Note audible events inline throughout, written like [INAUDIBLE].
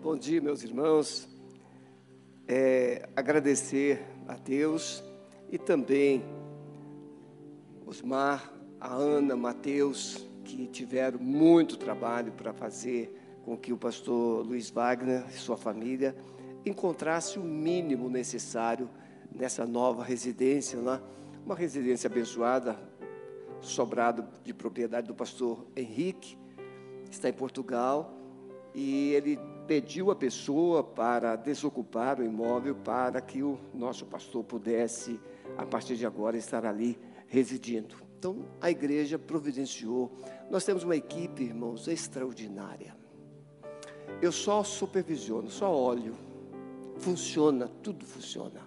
Bom dia, meus irmãos. É, agradecer a Deus e também Osmar, a Ana, Mateus, que tiveram muito trabalho para fazer com que o pastor Luiz Wagner e sua família encontrasse o mínimo necessário nessa nova residência, né? uma residência abençoada, sobrado de propriedade do pastor Henrique, está em Portugal, e ele pediu a pessoa para desocupar o imóvel para que o nosso pastor pudesse, a partir de agora, estar ali residindo. Então, a igreja providenciou. Nós temos uma equipe, irmãos, extraordinária. Eu só supervisiono, só olho. Funciona, tudo funciona.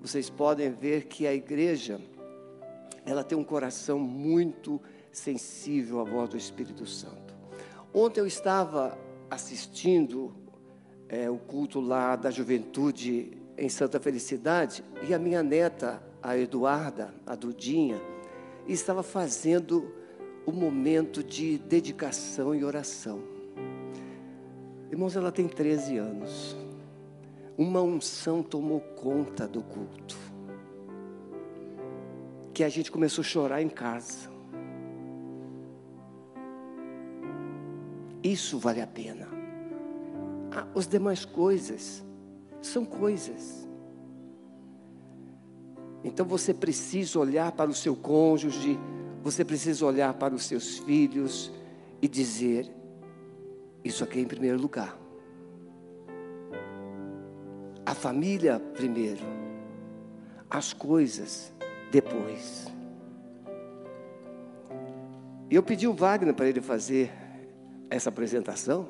Vocês podem ver que a igreja, ela tem um coração muito sensível à voz do Espírito Santo. Ontem eu estava assistindo é, o culto lá da juventude em Santa Felicidade e a minha neta, a Eduarda, a Dudinha, estava fazendo o momento de dedicação e oração. Irmãos, ela tem 13 anos. Uma unção tomou conta do culto. Que a gente começou a chorar em casa. Isso vale a pena. Ah, as demais coisas são coisas. Então você precisa olhar para o seu cônjuge, você precisa olhar para os seus filhos e dizer: Isso aqui é em primeiro lugar. A família primeiro, as coisas depois. E eu pedi o Wagner para ele fazer essa apresentação.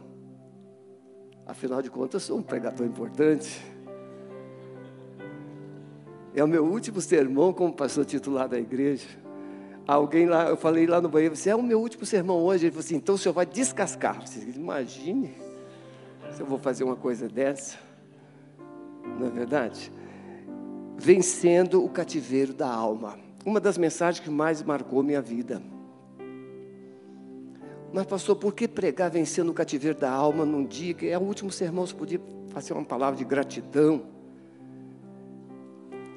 Afinal de contas, sou um pregador importante. É o meu último sermão como pastor titular da igreja. Alguém lá, eu falei lá no banheiro, você é o meu último sermão hoje. Ele falou assim: então o senhor vai descascar. Você imagine se eu vou fazer uma coisa dessa. Não é verdade? Vencendo o cativeiro da alma. Uma das mensagens que mais marcou minha vida. Mas, pastor, por que pregar vencendo o cativeiro da alma num dia que é o último sermão? Você podia fazer uma palavra de gratidão.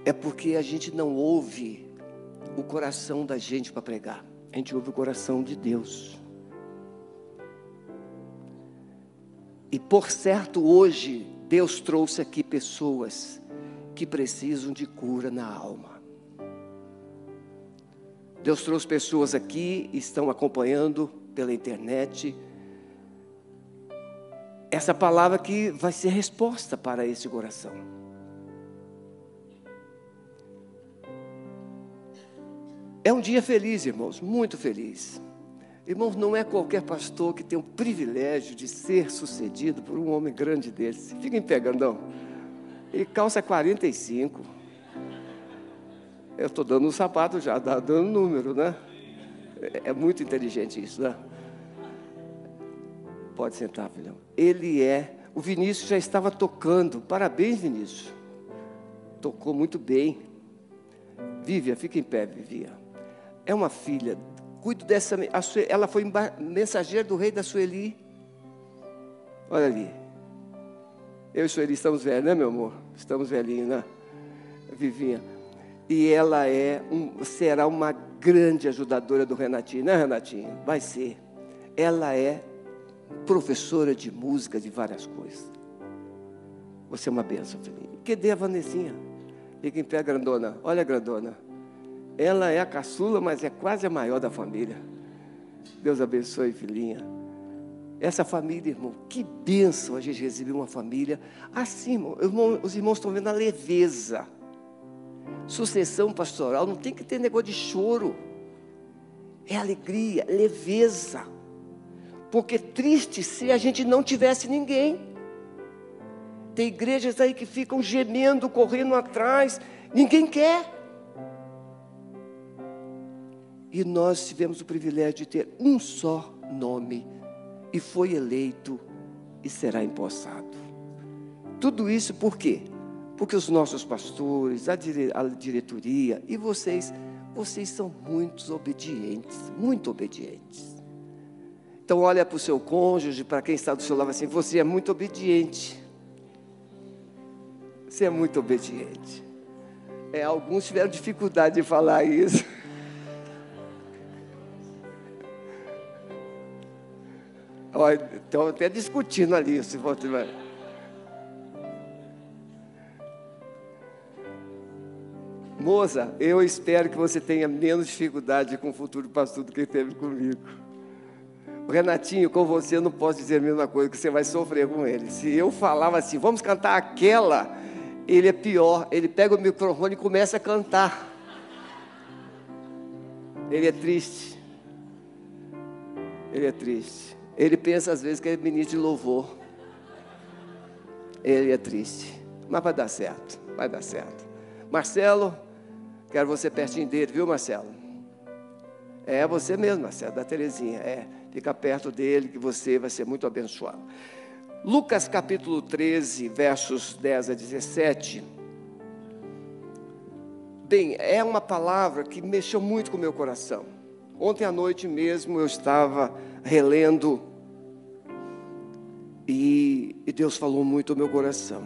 É porque a gente não ouve o coração da gente para pregar, a gente ouve o coração de Deus. E por certo, hoje, Deus trouxe aqui pessoas que precisam de cura na alma. Deus trouxe pessoas aqui, estão acompanhando pela internet. Essa palavra que vai ser resposta para esse coração. É um dia feliz, irmãos, muito feliz. Irmãos, não é qualquer pastor que tem o privilégio de ser sucedido por um homem grande desse. Fiquem pegando, E calça 45. Eu estou dando um sapato já, está dando número, né? É, é muito inteligente isso, né? Pode sentar, filhão. Ele é. O Vinícius já estava tocando. Parabéns, Vinícius. Tocou muito bem. Vívia, fica em pé, Vivia. É uma filha. Cuido dessa. Ela foi mensageira do rei da Sueli. Olha ali. Eu e Sueli estamos velhos, né, meu amor? Estamos velhinhos, né? Vivinha. E ela é um, será uma grande ajudadora do Renatinho, né, Renatinho? Vai ser. Ela é professora de música, de várias coisas. Você é uma benção, filhinha. Que dê a Vanessinha. Fica em pé, grandona. Olha, grandona. Ela é a caçula, mas é quase a maior da família. Deus abençoe, filhinha. Essa família, irmão, que bênção a gente receber uma família assim, irmão. Os irmãos estão vendo a leveza. Sucessão pastoral não tem que ter negócio de choro. É alegria, leveza. Porque triste se a gente não tivesse ninguém. Tem igrejas aí que ficam gemendo, correndo atrás, ninguém quer. E nós tivemos o privilégio de ter um só nome, e foi eleito e será empossado. Tudo isso por quê? Porque os nossos pastores, a, dire, a diretoria e vocês, vocês são muito obedientes, muito obedientes. Então olha para o seu cônjuge, para quem está do seu lado assim, você é muito obediente. Você é muito obediente. É, alguns tiveram dificuldade de falar isso. [LAUGHS] Estão até discutindo ali. Se for... Moça, eu espero que você tenha menos dificuldade com o futuro pastor do que teve comigo. Renatinho, com você eu não posso dizer a mesma coisa, que você vai sofrer com ele. Se eu falava assim, vamos cantar aquela, ele é pior. Ele pega o microfone e começa a cantar. Ele é triste. Ele é triste. Ele pensa às vezes que é ministro de louvor. Ele é triste. Mas vai dar certo. Vai dar certo. Marcelo, quero você pertinho dele, viu, Marcelo? É você mesmo, Marcelo, da Terezinha. É, fica perto dele que você vai ser muito abençoado. Lucas capítulo 13, versos 10 a 17. Bem, é uma palavra que mexeu muito com o meu coração. Ontem à noite mesmo eu estava relendo e, e Deus falou muito ao meu coração.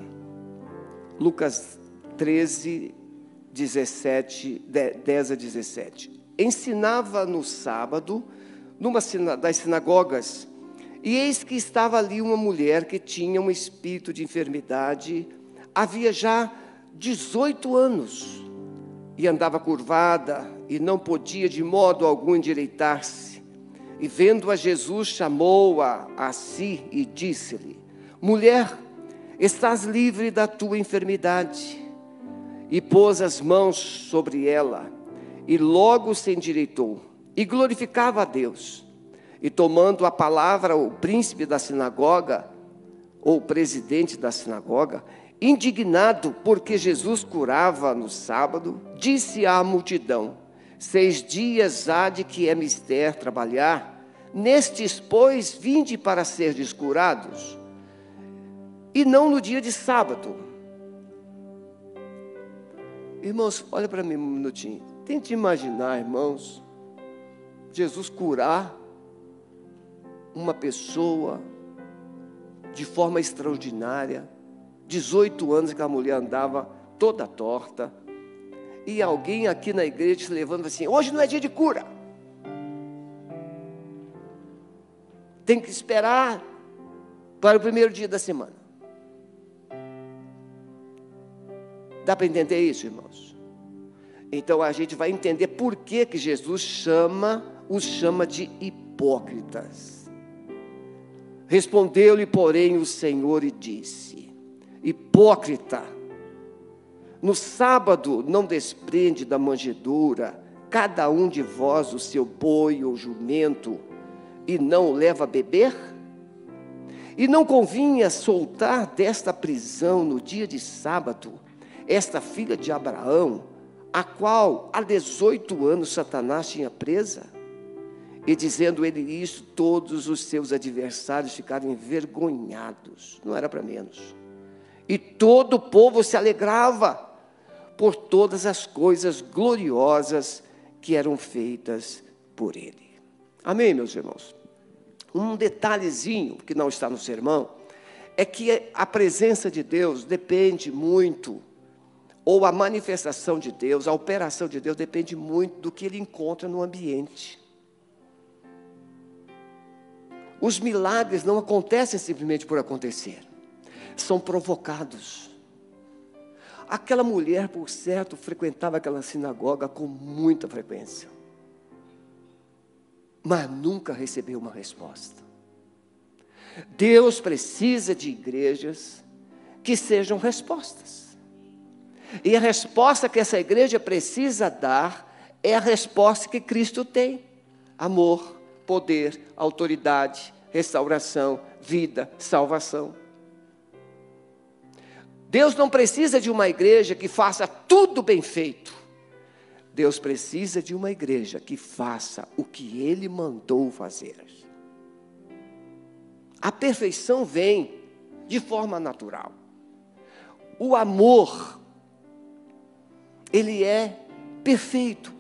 Lucas 13, 17, 10 a 17. Ensinava no sábado, numa das sinagogas, e eis que estava ali uma mulher que tinha um espírito de enfermidade, havia já 18 anos, e andava curvada, e não podia de modo algum endireitar-se. E vendo a Jesus, chamou-a a si e disse-lhe: Mulher, estás livre da tua enfermidade. E pôs as mãos sobre ela, e logo se endireitou, e glorificava a Deus. E tomando a palavra o príncipe da sinagoga, ou presidente da sinagoga, indignado porque Jesus curava no sábado, disse à multidão: Seis dias há de que é mister trabalhar, nestes, pois, vinde para ser descurados, e não no dia de sábado. Irmãos, olha para mim um minutinho. Tente imaginar, irmãos, Jesus curar uma pessoa de forma extraordinária. 18 anos que a mulher andava toda torta. E alguém aqui na igreja se levanta assim: hoje não é dia de cura. Tem que esperar para o primeiro dia da semana. Dá para entender isso, irmãos? Então a gente vai entender por que, que Jesus chama, os chama de hipócritas. Respondeu-lhe, porém, o Senhor e disse: Hipócrita, no sábado não desprende da manjedoura cada um de vós o seu boi ou jumento e não o leva a beber? E não convinha soltar desta prisão no dia de sábado esta filha de Abraão, a qual há 18 anos Satanás tinha presa? E dizendo ele isso, todos os seus adversários ficaram envergonhados. Não era para menos. E todo o povo se alegrava por todas as coisas gloriosas que eram feitas por ele. Amém, meus irmãos? Um detalhezinho que não está no sermão é que a presença de Deus depende muito, ou a manifestação de Deus, a operação de Deus depende muito do que ele encontra no ambiente. Os milagres não acontecem simplesmente por acontecer, são provocados. Aquela mulher, por certo, frequentava aquela sinagoga com muita frequência, mas nunca recebeu uma resposta. Deus precisa de igrejas que sejam respostas. E a resposta que essa igreja precisa dar é a resposta que Cristo tem: amor, poder, autoridade, restauração, vida, salvação. Deus não precisa de uma igreja que faça tudo bem feito. Deus precisa de uma igreja que faça o que Ele mandou fazer. A perfeição vem de forma natural. O amor, ele é perfeito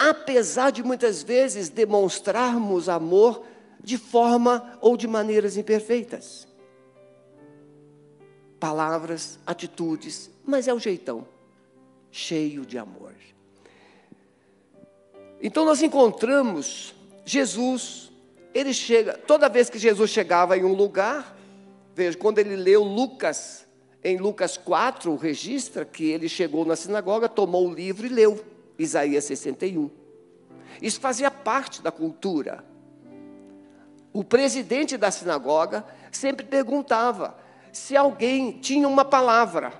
apesar de muitas vezes demonstrarmos amor de forma ou de maneiras imperfeitas. Palavras, atitudes, mas é o jeitão, cheio de amor. Então nós encontramos Jesus, ele chega, toda vez que Jesus chegava em um lugar, veja, quando ele leu Lucas, em Lucas 4, registra que ele chegou na sinagoga, tomou o livro e leu Isaías 61. Isso fazia parte da cultura. O presidente da sinagoga sempre perguntava se alguém tinha uma palavra.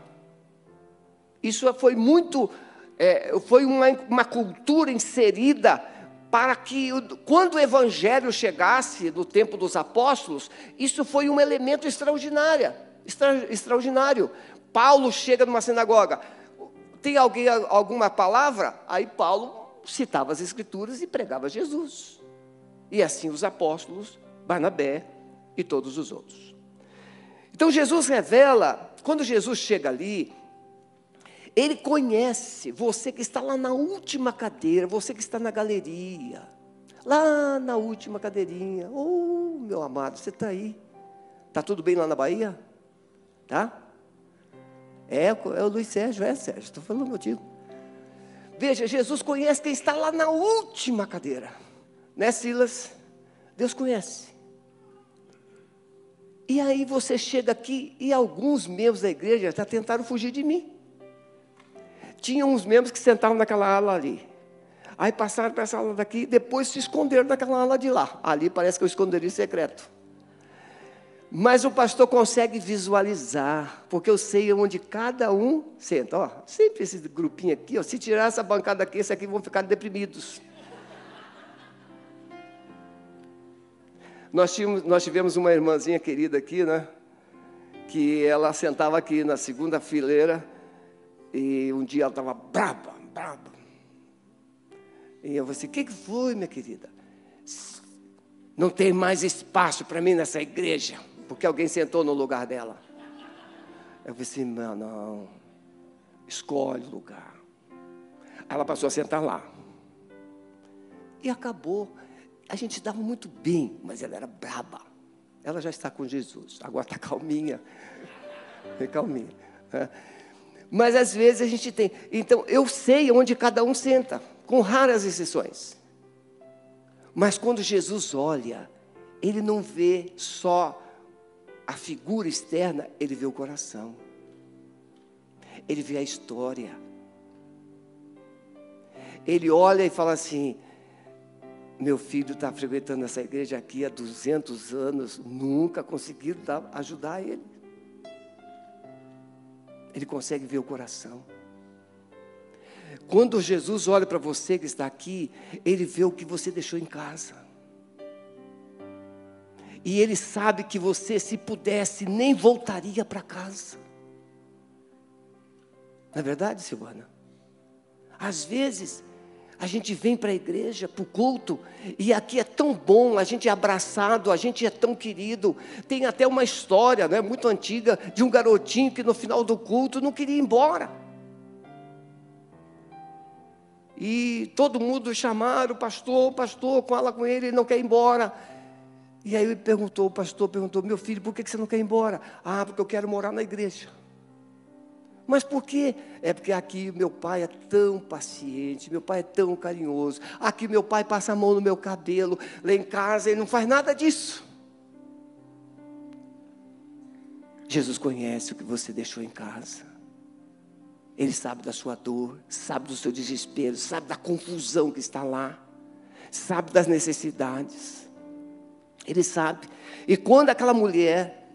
Isso foi muito, é, foi uma, uma cultura inserida para que, quando o evangelho chegasse no tempo dos apóstolos, isso foi um elemento extraordinário. Extra, extraordinário. Paulo chega numa sinagoga, tem alguém alguma palavra? Aí Paulo citava as escrituras e pregava Jesus. E assim os apóstolos, Barnabé e todos os outros. Então Jesus revela, quando Jesus chega ali, ele conhece você que está lá na última cadeira, você que está na galeria, lá na última cadeirinha. Oh, meu amado, você está aí. Está tudo bem lá na Bahia? Tá? É, é o Luiz Sérgio, é Sérgio, estou falando contigo. Veja, Jesus conhece quem está lá na última cadeira. Né, Silas? Deus conhece. E aí você chega aqui e alguns membros da igreja já tentaram fugir de mim. Tinha uns membros que sentavam naquela ala ali. Aí passaram para essa ala daqui, depois se esconderam naquela ala de lá. Ali parece que eu esconderia secreto. Mas o pastor consegue visualizar, porque eu sei onde cada um senta. Ó, sempre esse grupinho aqui, ó, se tirar essa bancada aqui, esse aqui vão ficar deprimidos. Nós, tínhamos, nós tivemos uma irmãzinha querida aqui, né? Que ela sentava aqui na segunda fileira e um dia ela estava braba, braba. E eu falei assim: o que, que foi, minha querida? Não tem mais espaço para mim nessa igreja porque alguém sentou no lugar dela. Eu falei assim: não, não, escolhe o lugar. Ela passou a sentar lá. E acabou. A gente dava muito bem, mas ela era braba. Ela já está com Jesus, agora está calminha. calminha. Mas às vezes a gente tem. Então, eu sei onde cada um senta, com raras exceções. Mas quando Jesus olha, ele não vê só a figura externa, ele vê o coração. Ele vê a história. Ele olha e fala assim: meu filho está frequentando essa igreja aqui há 200 anos, nunca conseguiram ajudar ele. Ele consegue ver o coração. Quando Jesus olha para você que está aqui, ele vê o que você deixou em casa. E ele sabe que você, se pudesse, nem voltaria para casa. Não é verdade, Silvana? Às vezes, a gente vem para a igreja, para o culto, e aqui é tão bom, a gente é abraçado, a gente é tão querido. Tem até uma história, né, muito antiga, de um garotinho que no final do culto não queria ir embora. E todo mundo chamaram pastor, pastor, fala com ele, ele não quer ir embora. E aí ele perguntou, o pastor perguntou, meu filho, por que você não quer ir embora? Ah, porque eu quero morar na igreja. Mas por quê? É porque aqui meu pai é tão paciente, meu pai é tão carinhoso. Aqui meu pai passa a mão no meu cabelo, lá em casa ele não faz nada disso. Jesus conhece o que você deixou em casa. Ele sabe da sua dor, sabe do seu desespero, sabe da confusão que está lá, sabe das necessidades. Ele sabe. E quando aquela mulher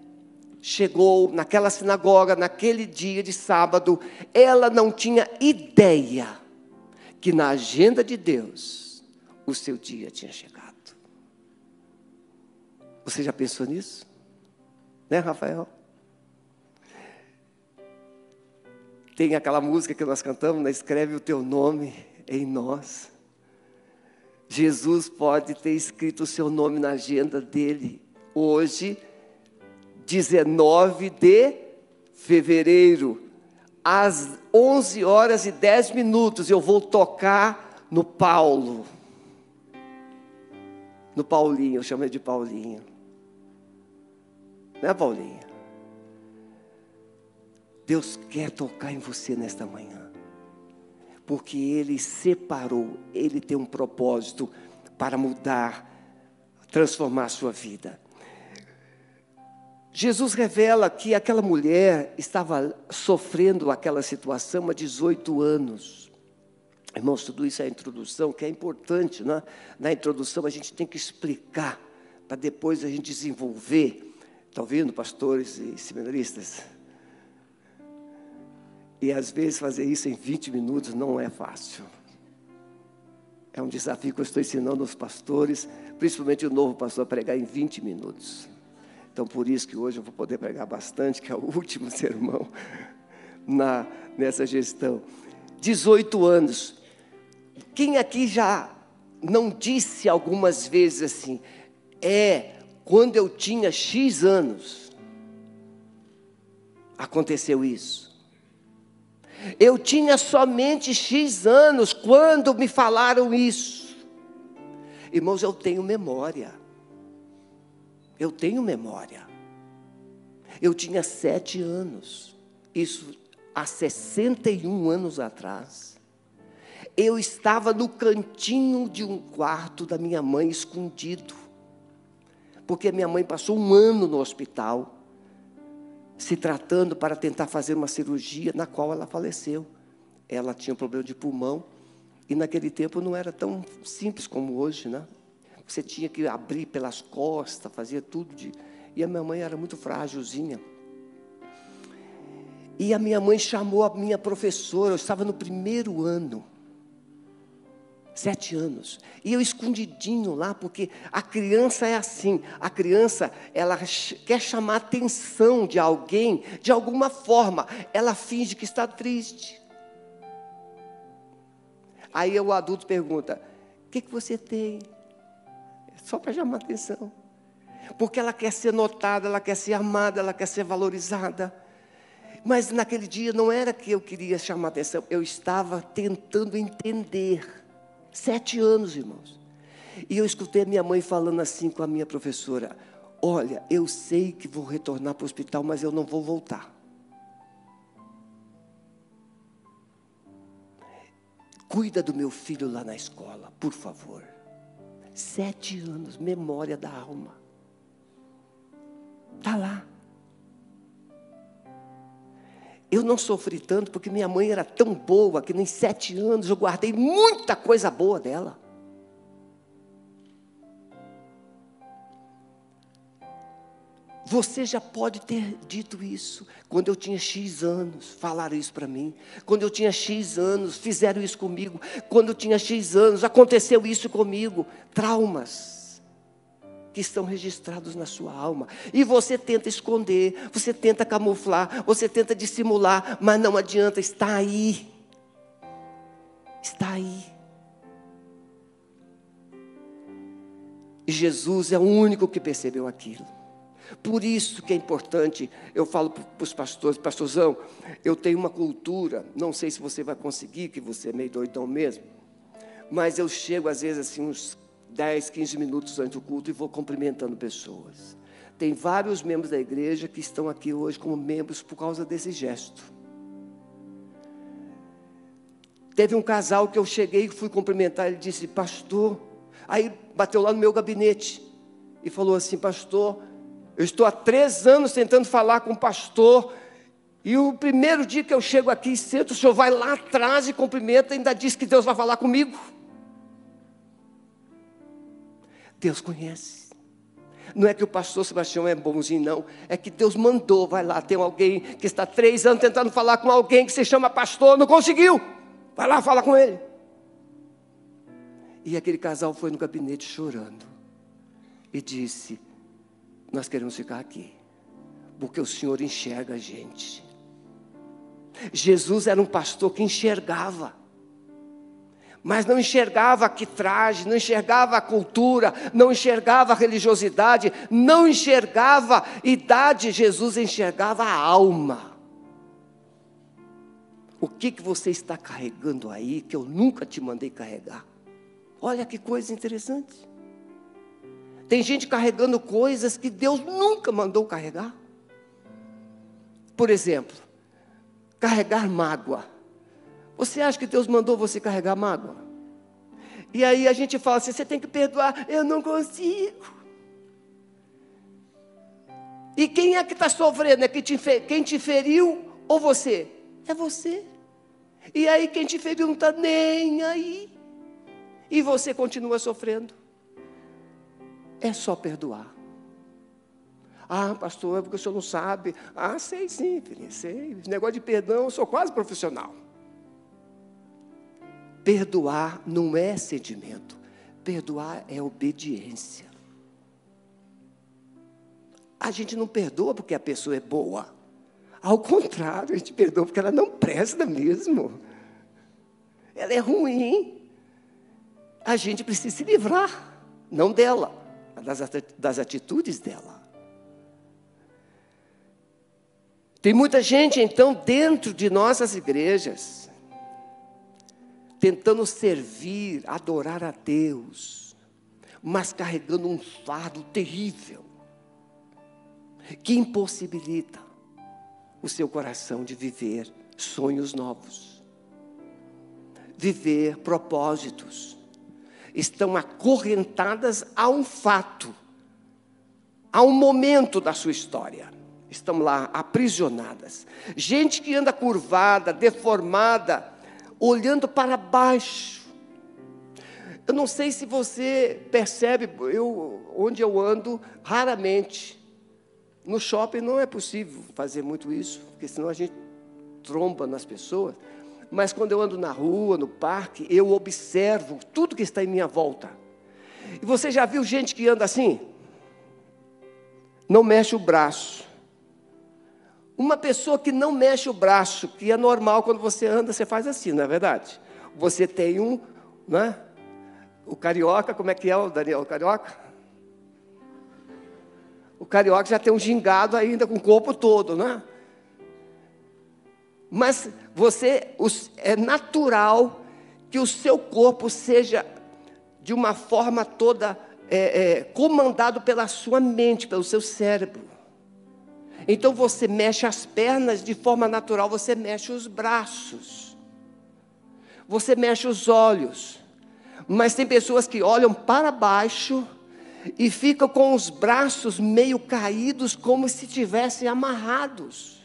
chegou naquela sinagoga, naquele dia de sábado, ela não tinha ideia que na agenda de Deus o seu dia tinha chegado. Você já pensou nisso? Né, Rafael? Tem aquela música que nós cantamos, né? escreve o teu nome em nós. Jesus pode ter escrito o seu nome na agenda dele. Hoje, 19 de fevereiro, às 11 horas e 10 minutos, eu vou tocar no Paulo. no Paulinho, eu chamo ele de Paulinho. Não é Paulinho? Deus quer tocar em você nesta manhã. Porque Ele separou, Ele tem um propósito para mudar, transformar a sua vida. Jesus revela que aquela mulher estava sofrendo aquela situação há 18 anos. Irmãos, tudo isso é a introdução, que é importante, né? Na introdução a gente tem que explicar, para depois a gente desenvolver. Estão ouvindo, pastores e seminaristas? E às vezes fazer isso em 20 minutos não é fácil. É um desafio que eu estou ensinando aos pastores, principalmente o novo pastor, a pregar em 20 minutos. Então, por isso que hoje eu vou poder pregar bastante, que é o [LAUGHS] último sermão na, nessa gestão. 18 anos. Quem aqui já não disse algumas vezes assim, é, quando eu tinha X anos, aconteceu isso. Eu tinha somente X anos quando me falaram isso. Irmãos, eu tenho memória. Eu tenho memória. Eu tinha sete anos, isso há 61 anos atrás. Eu estava no cantinho de um quarto da minha mãe, escondido, porque minha mãe passou um ano no hospital, se tratando para tentar fazer uma cirurgia, na qual ela faleceu. Ela tinha um problema de pulmão, e naquele tempo não era tão simples como hoje, né? Você tinha que abrir pelas costas, fazia tudo de. E a minha mãe era muito frágilzinha. E a minha mãe chamou a minha professora, eu estava no primeiro ano, sete anos, e eu escondidinho lá, porque a criança é assim, a criança, ela quer chamar a atenção de alguém, de alguma forma, ela finge que está triste. Aí o adulto pergunta: O que, que você tem? só para chamar atenção. Porque ela quer ser notada, ela quer ser amada, ela quer ser valorizada. Mas naquele dia não era que eu queria chamar atenção, eu estava tentando entender. Sete anos, irmãos. E eu escutei a minha mãe falando assim com a minha professora: Olha, eu sei que vou retornar para o hospital, mas eu não vou voltar. Cuida do meu filho lá na escola, por favor. Sete anos, memória da alma. Está lá. Eu não sofri tanto porque minha mãe era tão boa que nem sete anos eu guardei muita coisa boa dela. Você já pode ter dito isso. Quando eu tinha X anos, falaram isso para mim. Quando eu tinha X anos, fizeram isso comigo. Quando eu tinha X anos, aconteceu isso comigo. Traumas que estão registrados na sua alma. E você tenta esconder, você tenta camuflar, você tenta dissimular, mas não adianta, está aí. Está aí. E Jesus é o único que percebeu aquilo. Por isso que é importante, eu falo para os pastores, pastorzão, eu tenho uma cultura, não sei se você vai conseguir, que você é meio doidão mesmo, mas eu chego às vezes assim uns 10, 15 minutos antes do culto e vou cumprimentando pessoas. Tem vários membros da igreja que estão aqui hoje como membros por causa desse gesto. Teve um casal que eu cheguei e fui cumprimentar, ele disse, pastor, aí bateu lá no meu gabinete e falou assim, pastor, eu estou há três anos tentando falar com o pastor. E o primeiro dia que eu chego aqui cedo, o senhor vai lá atrás e cumprimenta, e ainda diz que Deus vai falar comigo. Deus conhece. Não é que o pastor Sebastião é bonzinho, não. É que Deus mandou, vai lá. Tem alguém que está três anos tentando falar com alguém que se chama pastor, não conseguiu. Vai lá, fala com ele. E aquele casal foi no gabinete chorando. E disse: nós queremos ficar aqui, porque o Senhor enxerga a gente. Jesus era um pastor que enxergava, mas não enxergava que traje, não enxergava a cultura, não enxergava a religiosidade, não enxergava idade, Jesus enxergava a alma. O que, que você está carregando aí que eu nunca te mandei carregar? Olha que coisa interessante. Tem gente carregando coisas que Deus nunca mandou carregar. Por exemplo, carregar mágoa. Você acha que Deus mandou você carregar mágoa? E aí a gente fala assim: você tem que perdoar. Eu não consigo. E quem é que está sofrendo? É quem te, quem te feriu ou você? É você. E aí quem te feriu não está nem aí. E você continua sofrendo. É só perdoar. Ah, pastor, é porque o senhor não sabe. Ah, sei sim, filho, sei. negócio de perdão, eu sou quase profissional. Perdoar não é sentimento. Perdoar é obediência. A gente não perdoa porque a pessoa é boa. Ao contrário, a gente perdoa porque ela não presta mesmo. Ela é ruim. A gente precisa se livrar, não dela, das atitudes dela. Tem muita gente, então, dentro de nossas igrejas, tentando servir, adorar a Deus, mas carregando um fardo terrível, que impossibilita o seu coração de viver sonhos novos, viver propósitos, estão acorrentadas a um fato, a um momento da sua história estão lá aprisionadas. Gente que anda curvada, deformada, olhando para baixo. Eu não sei se você percebe, eu, onde eu ando, raramente. No shopping não é possível fazer muito isso, porque senão a gente tromba nas pessoas. Mas quando eu ando na rua, no parque, eu observo tudo que está em minha volta. E você já viu gente que anda assim? Não mexe o braço. Uma pessoa que não mexe o braço, que é normal quando você anda, você faz assim, não é verdade? Você tem um, né? O carioca, como é que é o Daniel? O carioca? O carioca já tem um gingado ainda com o corpo todo, né? Mas você, é natural que o seu corpo seja de uma forma toda é, é, comandado pela sua mente, pelo seu cérebro. Então você mexe as pernas de forma natural, você mexe os braços, você mexe os olhos. Mas tem pessoas que olham para baixo e ficam com os braços meio caídos, como se tivessem amarrados.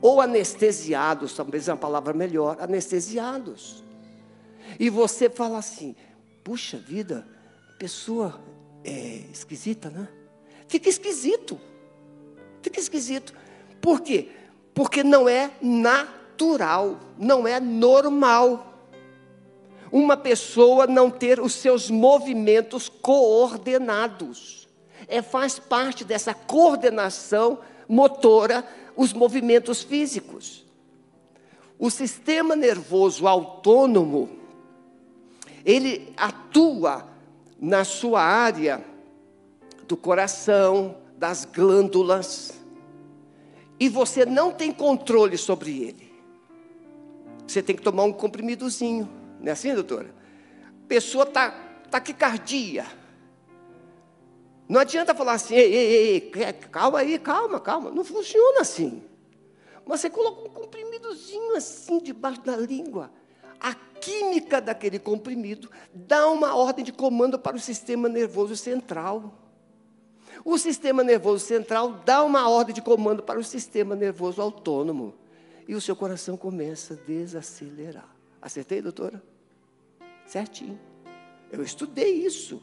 Ou anestesiados, talvez é uma palavra melhor, anestesiados. E você fala assim: puxa vida, pessoa é esquisita, né? Fica esquisito. Fica esquisito. Por quê? Porque não é natural, não é normal. Uma pessoa não ter os seus movimentos coordenados. É, faz parte dessa coordenação motora os movimentos físicos. O sistema nervoso autônomo, ele atua na sua área do coração, das glândulas, e você não tem controle sobre ele. Você tem que tomar um comprimidozinho, não é assim, doutora? A pessoa está taquicardia. Não adianta falar assim, ei, ei, ei, calma aí, calma, calma. Não funciona assim. Mas você coloca um comprimidozinho assim debaixo da língua. A química daquele comprimido dá uma ordem de comando para o sistema nervoso central. O sistema nervoso central dá uma ordem de comando para o sistema nervoso autônomo. E o seu coração começa a desacelerar. Acertei, doutora? Certinho. Eu estudei isso.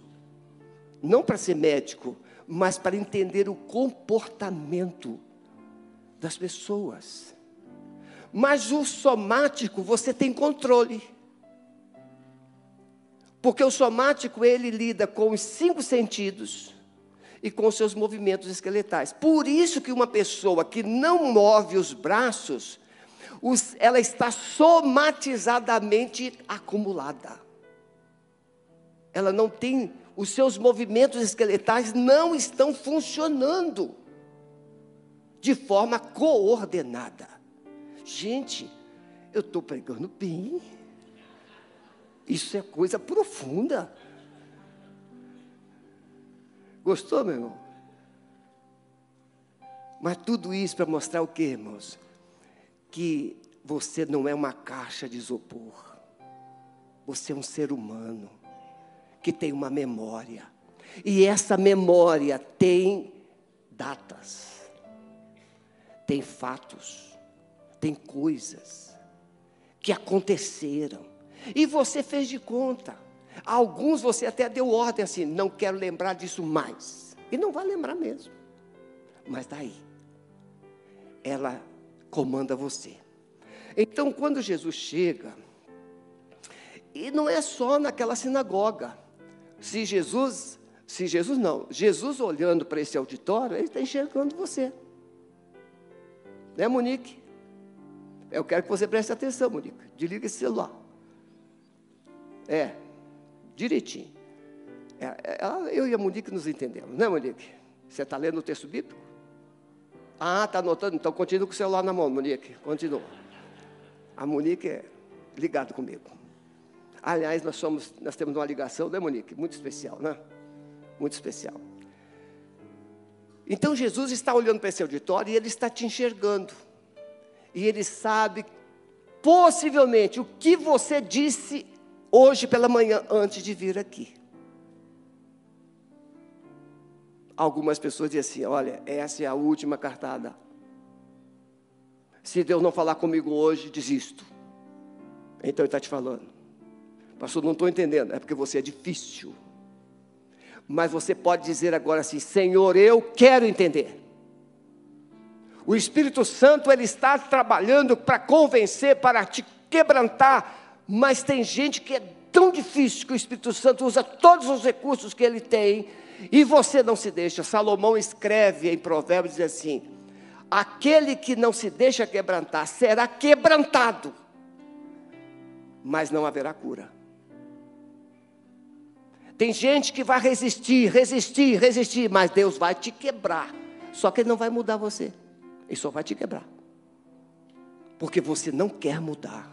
Não para ser médico, mas para entender o comportamento das pessoas. Mas o somático você tem controle. Porque o somático ele lida com os cinco sentidos e com seus movimentos esqueletais. Por isso que uma pessoa que não move os braços, os, ela está somatizadamente acumulada. Ela não tem, os seus movimentos esqueletais não estão funcionando de forma coordenada. Gente, eu estou pregando bem. Isso é coisa profunda. Gostou, meu irmão? Mas tudo isso para mostrar o que, irmãos? Que você não é uma caixa de isopor. Você é um ser humano que tem uma memória. E essa memória tem datas, tem fatos, tem coisas que aconteceram. E você fez de conta. Alguns você até deu ordem assim, não quero lembrar disso mais. E não vai lembrar mesmo. Mas daí, ela comanda você. Então, quando Jesus chega, e não é só naquela sinagoga. Se Jesus, se Jesus não, Jesus olhando para esse auditório, ele está enxergando você. Né, Monique? Eu quero que você preste atenção, Monique. Desliga esse celular. É, direitinho. É, é, eu e a Monique nos entendemos, né, Monique? Você está lendo o texto bíblico? Ah, está anotando? Então continua com o celular na mão, Monique. Continua. A Monique é ligada comigo. Aliás, nós, somos, nós temos uma ligação, né, Monique? Muito especial, né? Muito especial. Então Jesus está olhando para esse auditório e ele está te enxergando. E ele sabe, possivelmente, o que você disse hoje pela manhã antes de vir aqui. Algumas pessoas dizem assim: olha, essa é a última cartada. Se Deus não falar comigo hoje, desisto. Então Ele está te falando. Pastor, não estou entendendo. É porque você é difícil. Mas você pode dizer agora assim: Senhor, eu quero entender. O Espírito Santo ele está trabalhando para convencer, para te quebrantar. Mas tem gente que é tão difícil que o Espírito Santo usa todos os recursos que ele tem e você não se deixa. Salomão escreve em Provérbios diz assim: aquele que não se deixa quebrantar será quebrantado, mas não haverá cura. Tem gente que vai resistir, resistir, resistir, mas Deus vai te quebrar. Só que Ele não vai mudar você, Ele só vai te quebrar. Porque você não quer mudar.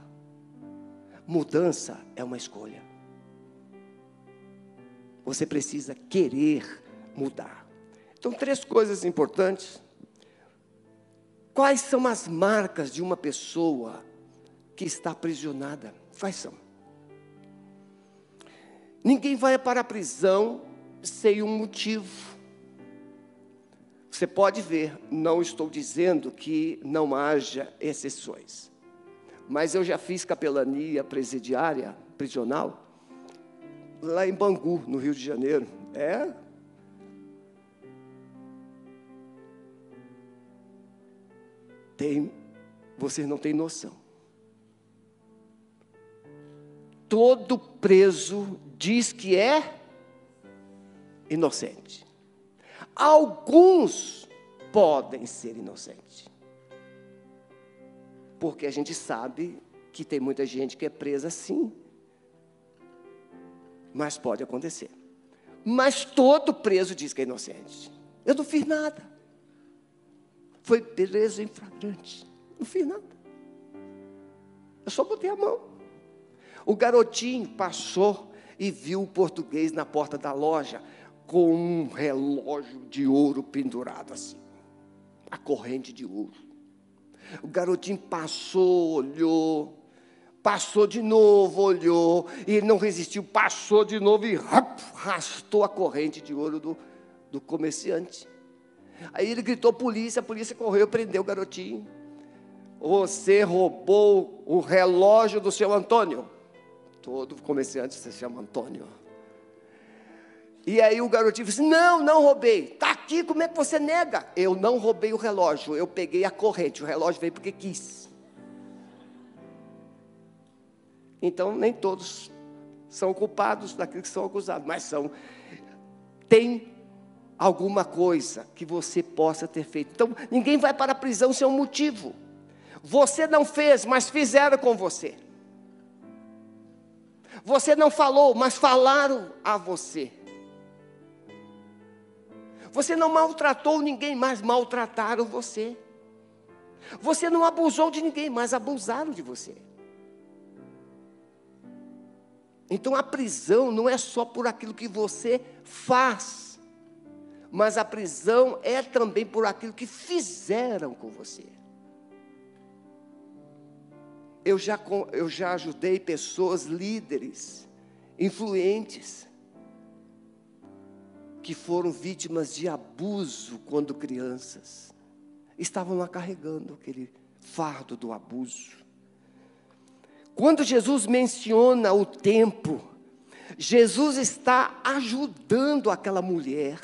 Mudança é uma escolha. Você precisa querer mudar. Então, três coisas importantes. Quais são as marcas de uma pessoa que está aprisionada? Quais são? Ninguém vai para a prisão sem um motivo. Você pode ver, não estou dizendo que não haja exceções, mas eu já fiz capelania presidiária, prisional, lá em Bangu, no Rio de Janeiro. É. Tem, vocês não têm noção. Todo preso diz que é inocente. Alguns podem ser inocentes. Porque a gente sabe que tem muita gente que é presa sim mas pode acontecer. Mas todo preso diz que é inocente. Eu não fiz nada. Foi preso em flagrante. Não fiz nada. Eu só botei a mão. O garotinho passou e viu o português na porta da loja com um relógio de ouro pendurado assim. A corrente de ouro. O garotinho passou, olhou, Passou de novo, olhou, e ele não resistiu, passou de novo e arrastou a corrente de ouro do, do comerciante. Aí ele gritou: polícia, a polícia correu, prendeu o garotinho. Você roubou o relógio do seu Antônio. Todo comerciante se chama Antônio. E aí o garotinho disse: Não, não roubei. Está aqui, como é que você nega? Eu não roubei o relógio, eu peguei a corrente. O relógio veio porque quis. Então, nem todos são culpados daquilo que são acusados, mas são. Tem alguma coisa que você possa ter feito. Então, ninguém vai para a prisão sem um motivo. Você não fez, mas fizeram com você. Você não falou, mas falaram a você. Você não maltratou ninguém, mas maltrataram você. Você não abusou de ninguém, mas abusaram de você. Então a prisão não é só por aquilo que você faz, mas a prisão é também por aquilo que fizeram com você. Eu já, eu já ajudei pessoas, líderes, influentes, que foram vítimas de abuso quando crianças. Estavam lá carregando aquele fardo do abuso. Quando Jesus menciona o tempo, Jesus está ajudando aquela mulher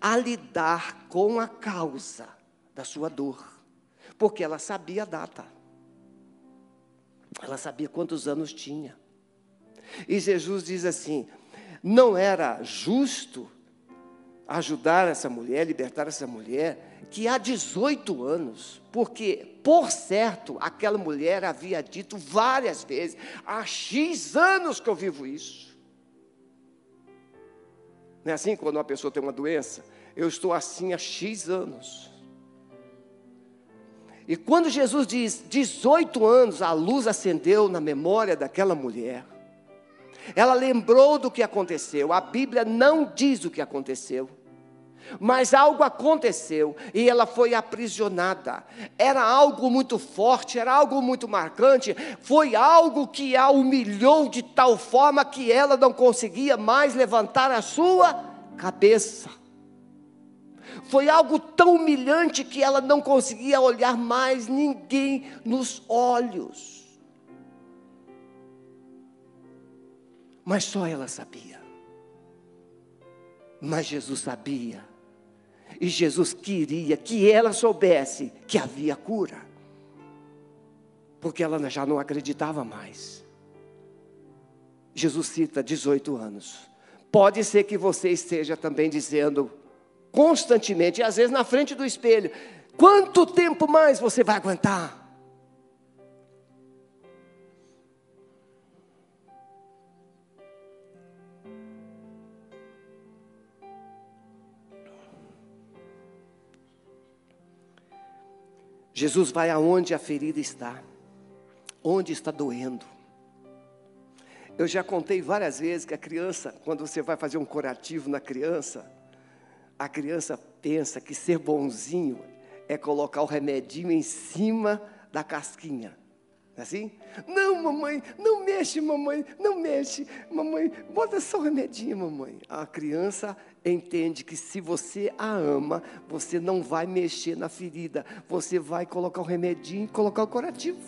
a lidar com a causa da sua dor, porque ela sabia a data, ela sabia quantos anos tinha. E Jesus diz assim: não era justo ajudar essa mulher, libertar essa mulher, que há 18 anos, porque, por certo, aquela mulher havia dito várias vezes: há X anos que eu vivo isso. Não é assim quando uma pessoa tem uma doença? Eu estou assim há X anos. E quando Jesus diz 18 anos, a luz acendeu na memória daquela mulher. Ela lembrou do que aconteceu. A Bíblia não diz o que aconteceu. Mas algo aconteceu e ela foi aprisionada. Era algo muito forte, era algo muito marcante. Foi algo que a humilhou de tal forma que ela não conseguia mais levantar a sua cabeça. Foi algo tão humilhante que ela não conseguia olhar mais ninguém nos olhos. Mas só ela sabia. Mas Jesus sabia. E Jesus queria que ela soubesse que havia cura. Porque ela já não acreditava mais. Jesus cita 18 anos. Pode ser que você esteja também dizendo constantemente, e às vezes na frente do espelho: quanto tempo mais você vai aguentar? Jesus vai aonde a ferida está, onde está doendo. Eu já contei várias vezes que a criança, quando você vai fazer um curativo na criança, a criança pensa que ser bonzinho é colocar o remedinho em cima da casquinha. Não é assim? Não, mamãe, não mexe, mamãe, não mexe. Mamãe, bota só o remedinho, mamãe. A criança entende que se você a ama, você não vai mexer na ferida, você vai colocar o remedinho e colocar o curativo.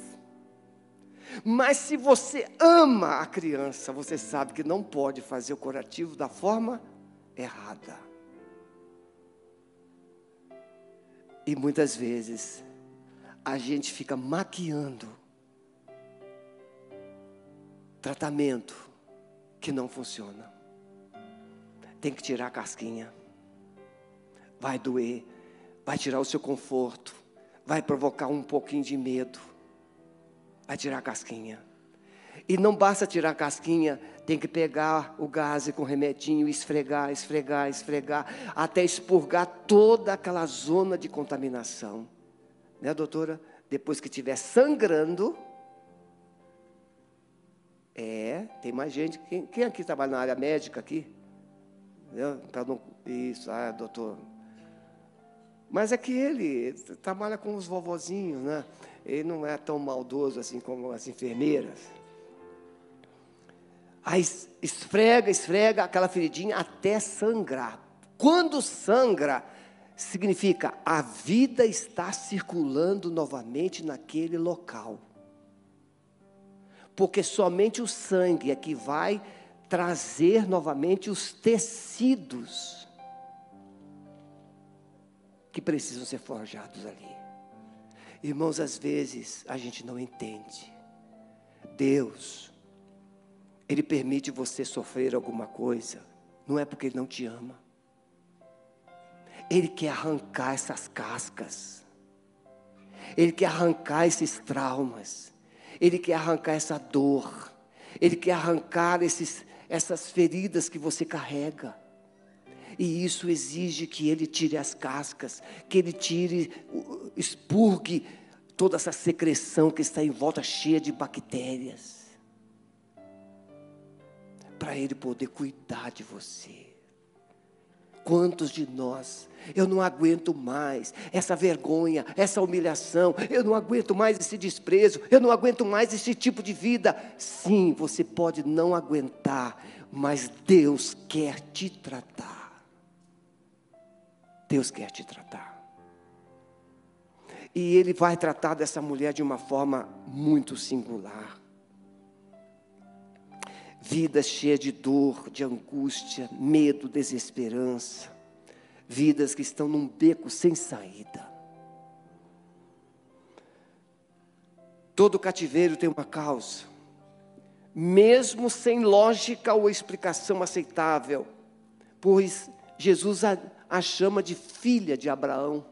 Mas se você ama a criança, você sabe que não pode fazer o curativo da forma errada. E muitas vezes a gente fica maquiando tratamento que não funciona. Tem que tirar a casquinha. Vai doer, vai tirar o seu conforto, vai provocar um pouquinho de medo. Vai tirar a casquinha. E não basta tirar a casquinha, tem que pegar o gás com remedinho, esfregar, esfregar, esfregar, até expurgar toda aquela zona de contaminação. Né, doutora? Depois que estiver sangrando, é, tem mais gente. Quem, quem aqui trabalha na área médica aqui? Para não. Isso, ah, doutor. Mas é que ele trabalha com os vovozinhos, né? Ele não é tão maldoso assim como as enfermeiras. Aí esfrega, esfrega aquela feridinha até sangrar. Quando sangra, significa a vida está circulando novamente naquele local porque somente o sangue é que vai trazer novamente os tecidos que precisam ser forjados ali. Irmãos, às vezes a gente não entende. Deus, Ele permite você sofrer alguma coisa, não é porque Ele não te ama. Ele quer arrancar essas cascas, Ele quer arrancar esses traumas. Ele quer arrancar essa dor, Ele quer arrancar esses, essas feridas que você carrega. E isso exige que Ele tire as cascas, que Ele tire, expurgue toda essa secreção que está em volta cheia de bactérias. Para Ele poder cuidar de você. Quantos de nós eu não aguento mais essa vergonha, essa humilhação, eu não aguento mais esse desprezo, eu não aguento mais esse tipo de vida. Sim, você pode não aguentar, mas Deus quer te tratar. Deus quer te tratar. E Ele vai tratar dessa mulher de uma forma muito singular. Vida cheia de dor, de angústia, medo, desesperança vidas que estão num beco sem saída. Todo cativeiro tem uma causa, mesmo sem lógica ou explicação aceitável, pois Jesus a, a chama de filha de Abraão.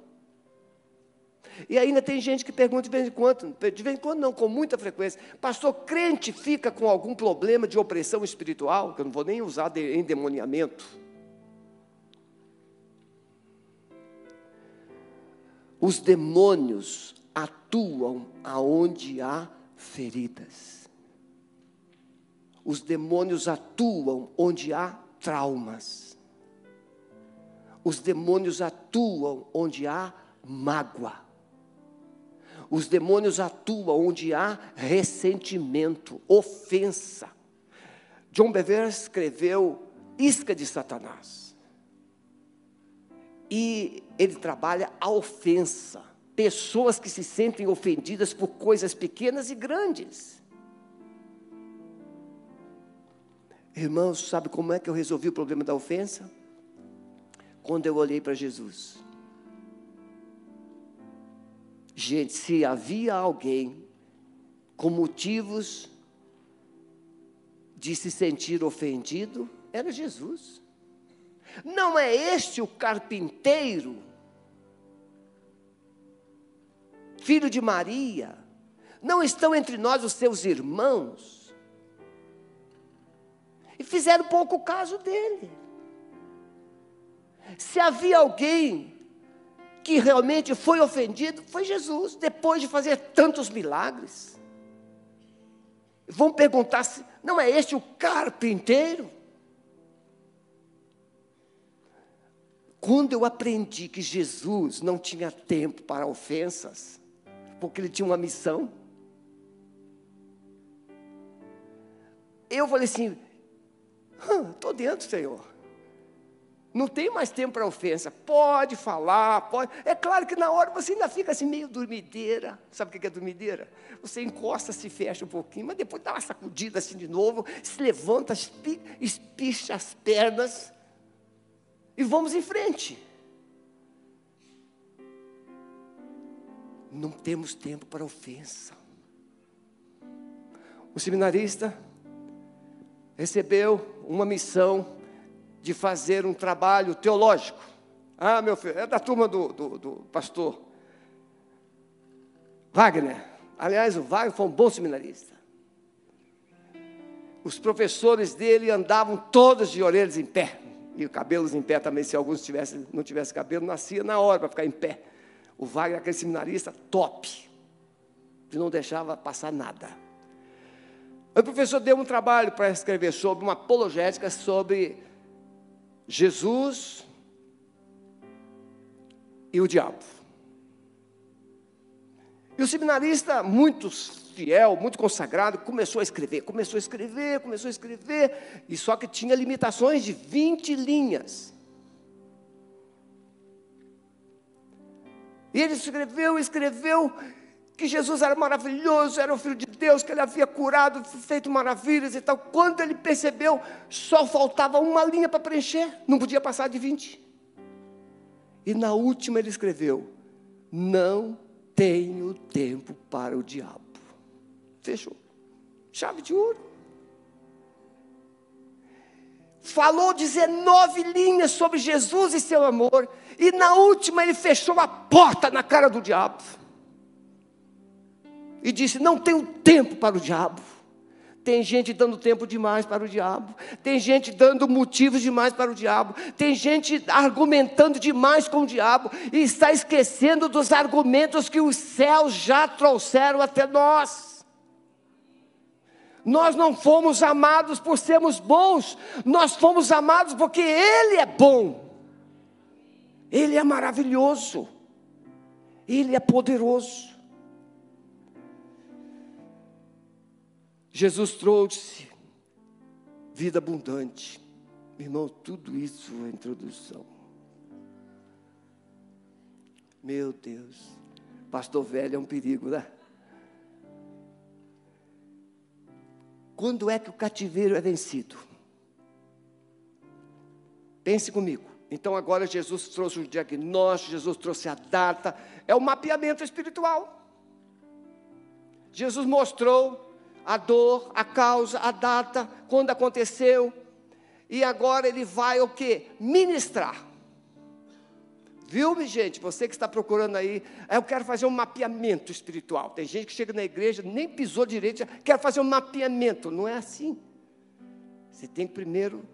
E ainda tem gente que pergunta de vez em quando, de vez em quando não, com muita frequência, pastor, crente fica com algum problema de opressão espiritual, que eu não vou nem usar de endemoniamento. Os demônios atuam aonde há feridas. Os demônios atuam onde há traumas. Os demônios atuam onde há mágoa. Os demônios atuam onde há ressentimento, ofensa. John Bever escreveu Isca de Satanás. E ele trabalha a ofensa. Pessoas que se sentem ofendidas por coisas pequenas e grandes. Irmãos, sabe como é que eu resolvi o problema da ofensa? Quando eu olhei para Jesus. Gente, se havia alguém com motivos de se sentir ofendido, era Jesus. Não é este o carpinteiro, filho de Maria? Não estão entre nós os seus irmãos? E fizeram pouco caso dele. Se havia alguém que realmente foi ofendido, foi Jesus, depois de fazer tantos milagres. Vão perguntar se não é este o carpinteiro? Quando eu aprendi que Jesus não tinha tempo para ofensas, porque ele tinha uma missão, eu falei assim: estou dentro, Senhor. Não tem mais tempo para ofensa. Pode falar, pode. É claro que na hora você ainda fica assim meio dormideira. Sabe o que é dormideira? Você encosta, se fecha um pouquinho, mas depois dá uma sacudida assim de novo, se levanta, espicha as pernas e vamos em frente. Não temos tempo para ofensa. O seminarista recebeu uma missão de fazer um trabalho teológico. Ah, meu filho, é da turma do, do, do pastor Wagner. Aliás, o Wagner foi um bom seminarista. Os professores dele andavam todos de orelhas em pé e cabelos em pé também, se alguns tivesse, não tivesse cabelo, nascia na hora para ficar em pé. O Wagner, aquele seminarista, top, que não deixava passar nada. O professor deu um trabalho para escrever sobre uma apologética sobre Jesus e o diabo. E o seminarista, muito fiel, muito consagrado, começou a escrever, começou a escrever, começou a escrever, e só que tinha limitações de 20 linhas. E ele escreveu, escreveu que Jesus era maravilhoso, era o Filho de Deus, que ele havia curado, feito maravilhas e tal. Quando ele percebeu, só faltava uma linha para preencher, não podia passar de 20. E na última ele escreveu: Não tenho tempo para o diabo. Fechou. Chave de ouro. Falou 19 linhas sobre Jesus e seu amor. E na última ele fechou a porta na cara do diabo. E disse: Não tenho tempo para o diabo. Tem gente dando tempo demais para o diabo. Tem gente dando motivos demais para o diabo. Tem gente argumentando demais com o diabo. E está esquecendo dos argumentos que os céus já trouxeram até nós. Nós não fomos amados por sermos bons. Nós fomos amados porque Ele é bom. Ele é maravilhoso. Ele é poderoso. Jesus trouxe vida abundante. Irmão, tudo isso é introdução. Meu Deus, pastor velho é um perigo, né? Quando é que o cativeiro é vencido? Pense comigo. Então agora Jesus trouxe o diagnóstico, Jesus trouxe a data, é o mapeamento espiritual. Jesus mostrou a dor, a causa, a data, quando aconteceu, e agora ele vai o que? Ministrar. Viu, gente? Você que está procurando aí, eu quero fazer um mapeamento espiritual. Tem gente que chega na igreja, nem pisou direito, quer fazer um mapeamento. Não é assim. Você tem que primeiro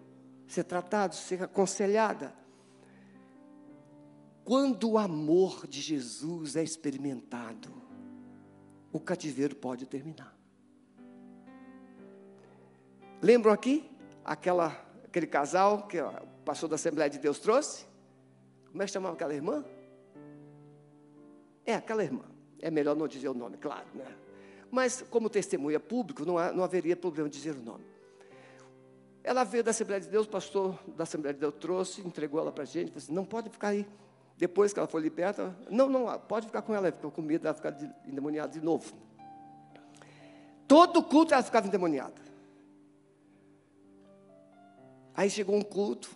ser tratado, ser aconselhada. Quando o amor de Jesus é experimentado, o cativeiro pode terminar. Lembram aqui aquela, aquele casal que o pastor da Assembleia de Deus trouxe? Como é que chamava aquela irmã? É, aquela irmã. É melhor não dizer o nome, claro, né? Mas, como testemunha público, não, há, não haveria problema de dizer o nome. Ela veio da Assembleia de Deus, o pastor da Assembleia de Deus trouxe, entregou ela para a gente, disse, assim, não pode ficar aí. Depois que ela foi liberta, não, não, pode ficar com ela, ficou com medo dela ficar endemoniada de novo. Todo culto ela ficava endemoniada. Aí chegou um culto,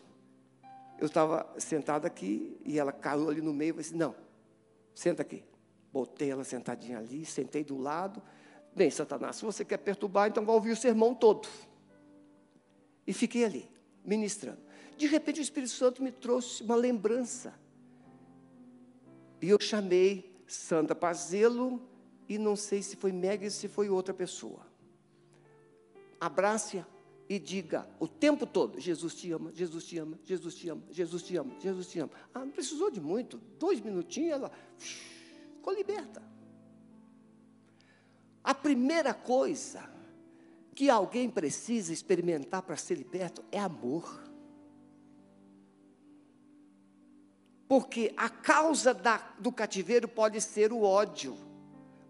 eu estava sentado aqui e ela caiu ali no meio e disse: Não, senta aqui. Botei ela sentadinha ali, sentei do lado. Bem, Satanás, se você quer perturbar, então vai ouvir o sermão todo. E fiquei ali, ministrando. De repente o Espírito Santo me trouxe uma lembrança. E eu chamei Sandra Pazelo, e não sei se foi Meg ou se foi outra pessoa. Abrace-a e diga o tempo todo: Jesus te ama, Jesus te ama, Jesus te ama, Jesus te ama, Jesus te ama. Ah, não precisou de muito, dois minutinhos, ela ficou liberta. A primeira coisa que alguém precisa experimentar para ser liberto é amor. Porque a causa da, do cativeiro pode ser o ódio,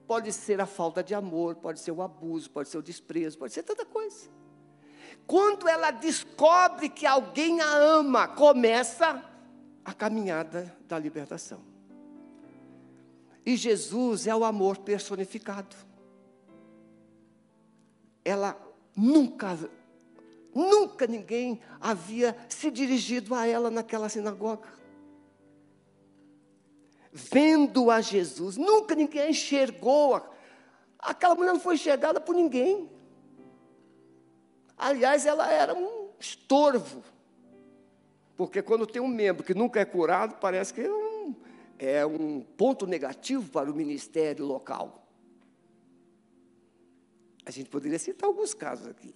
pode ser a falta de amor, pode ser o abuso, pode ser o desprezo, pode ser tanta coisa. Quando ela descobre que alguém a ama, começa a caminhada da libertação. E Jesus é o amor personificado. Ela nunca, nunca ninguém havia se dirigido a ela naquela sinagoga. Vendo a Jesus, nunca ninguém enxergou. Aquela mulher não foi enxergada por ninguém. Aliás, ela era um estorvo. Porque quando tem um membro que nunca é curado, parece que é um, é um ponto negativo para o ministério local. A gente poderia citar alguns casos aqui,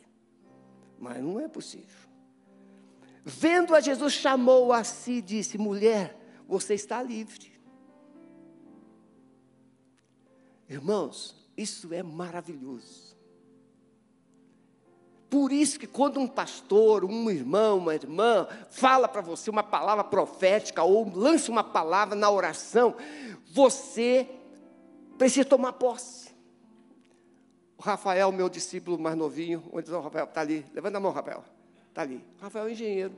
mas não é possível. Vendo a Jesus, chamou a si e disse: Mulher, você está livre. Irmãos, isso é maravilhoso. Por isso que quando um pastor, um irmão, uma irmã fala para você uma palavra profética ou lança uma palavra na oração, você precisa tomar posse. O Rafael, meu discípulo mais novinho, onde está o Rafael? Está ali. Levanta a mão, Rafael. Está ali. Rafael é engenheiro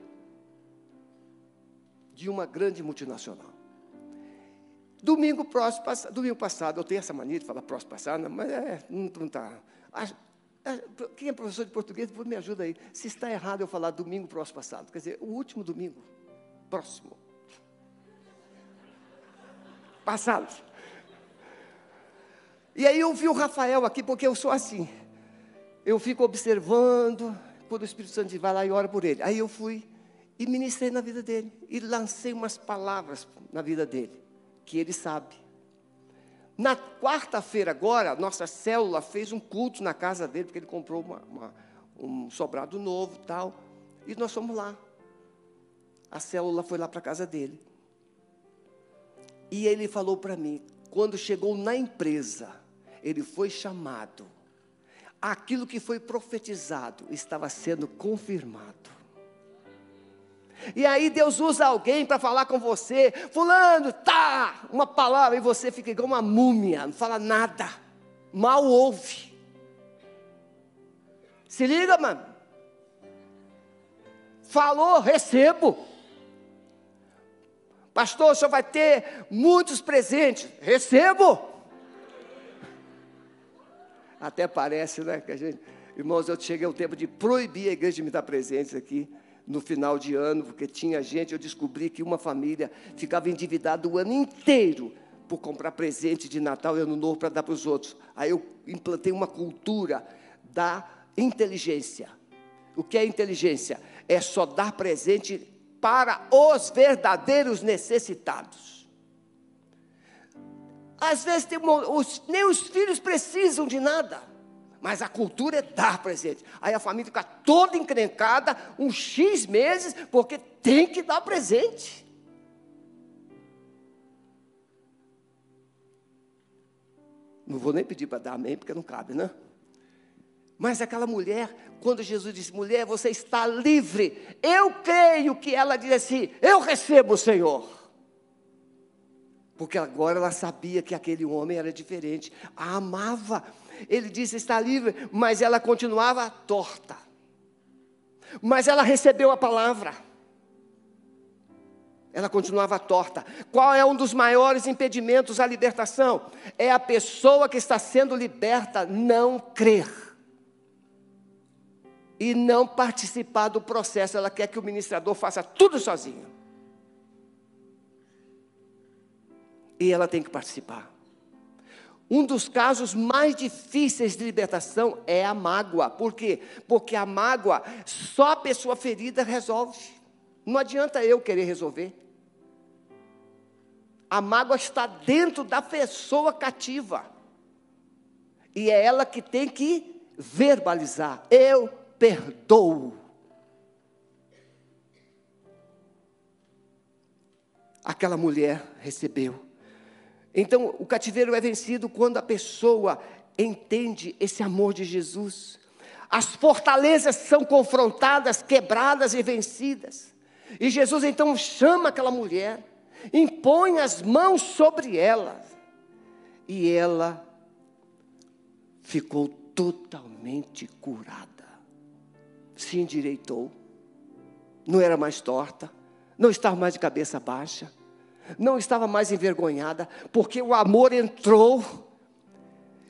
de uma grande multinacional. Domingo próximo, domingo passado, eu tenho essa mania de falar próximo passado, mas é, não está. É, quem é professor de português, me ajuda aí. Se está errado eu falar domingo próximo passado, quer dizer, o último domingo próximo. Passado. E aí eu vi o Rafael aqui, porque eu sou assim. Eu fico observando, quando o Espírito Santo vai lá e ora por ele. Aí eu fui e ministrei na vida dele. E lancei umas palavras na vida dele, que ele sabe. Na quarta-feira agora, nossa célula fez um culto na casa dele, porque ele comprou uma, uma, um sobrado novo tal. E nós fomos lá. A célula foi lá para a casa dele. E ele falou para mim, quando chegou na empresa, ele foi chamado. Aquilo que foi profetizado estava sendo confirmado. E aí Deus usa alguém para falar com você, fulano, tá, uma palavra, e você fica igual uma múmia, não fala nada, mal ouve. Se liga, mano. Falou, recebo. Pastor, o senhor vai ter muitos presentes. Recebo. Até parece, né? Que a gente, irmãos, eu cheguei ao tempo de proibir a igreja de me dar presentes aqui no final de ano, porque tinha gente, eu descobri que uma família ficava endividada o ano inteiro por comprar presente de Natal e Ano Novo para dar para os outros. Aí eu implantei uma cultura da inteligência. O que é inteligência? É só dar presente para os verdadeiros necessitados. Às vezes tem, os, nem os filhos precisam de nada. Mas a cultura é dar presente. Aí a família fica toda encrencada, uns X meses, porque tem que dar presente. Não vou nem pedir para dar amém, porque não cabe, né? Mas aquela mulher, quando Jesus disse, mulher, você está livre, eu creio que ela disse assim: eu recebo o Senhor. Porque agora ela sabia que aquele homem era diferente, a amava ele disse: está livre, mas ela continuava torta. Mas ela recebeu a palavra. Ela continuava torta. Qual é um dos maiores impedimentos à libertação? É a pessoa que está sendo liberta não crer. E não participar do processo. Ela quer que o ministrador faça tudo sozinho. E ela tem que participar. Um dos casos mais difíceis de libertação é a mágoa. Por quê? Porque a mágoa só a pessoa ferida resolve. Não adianta eu querer resolver. A mágoa está dentro da pessoa cativa. E é ela que tem que verbalizar. Eu perdoo. Aquela mulher recebeu então, o cativeiro é vencido quando a pessoa entende esse amor de Jesus. As fortalezas são confrontadas, quebradas e vencidas. E Jesus então chama aquela mulher, impõe as mãos sobre ela, e ela ficou totalmente curada. Se endireitou, não era mais torta, não estava mais de cabeça baixa não estava mais envergonhada, porque o amor entrou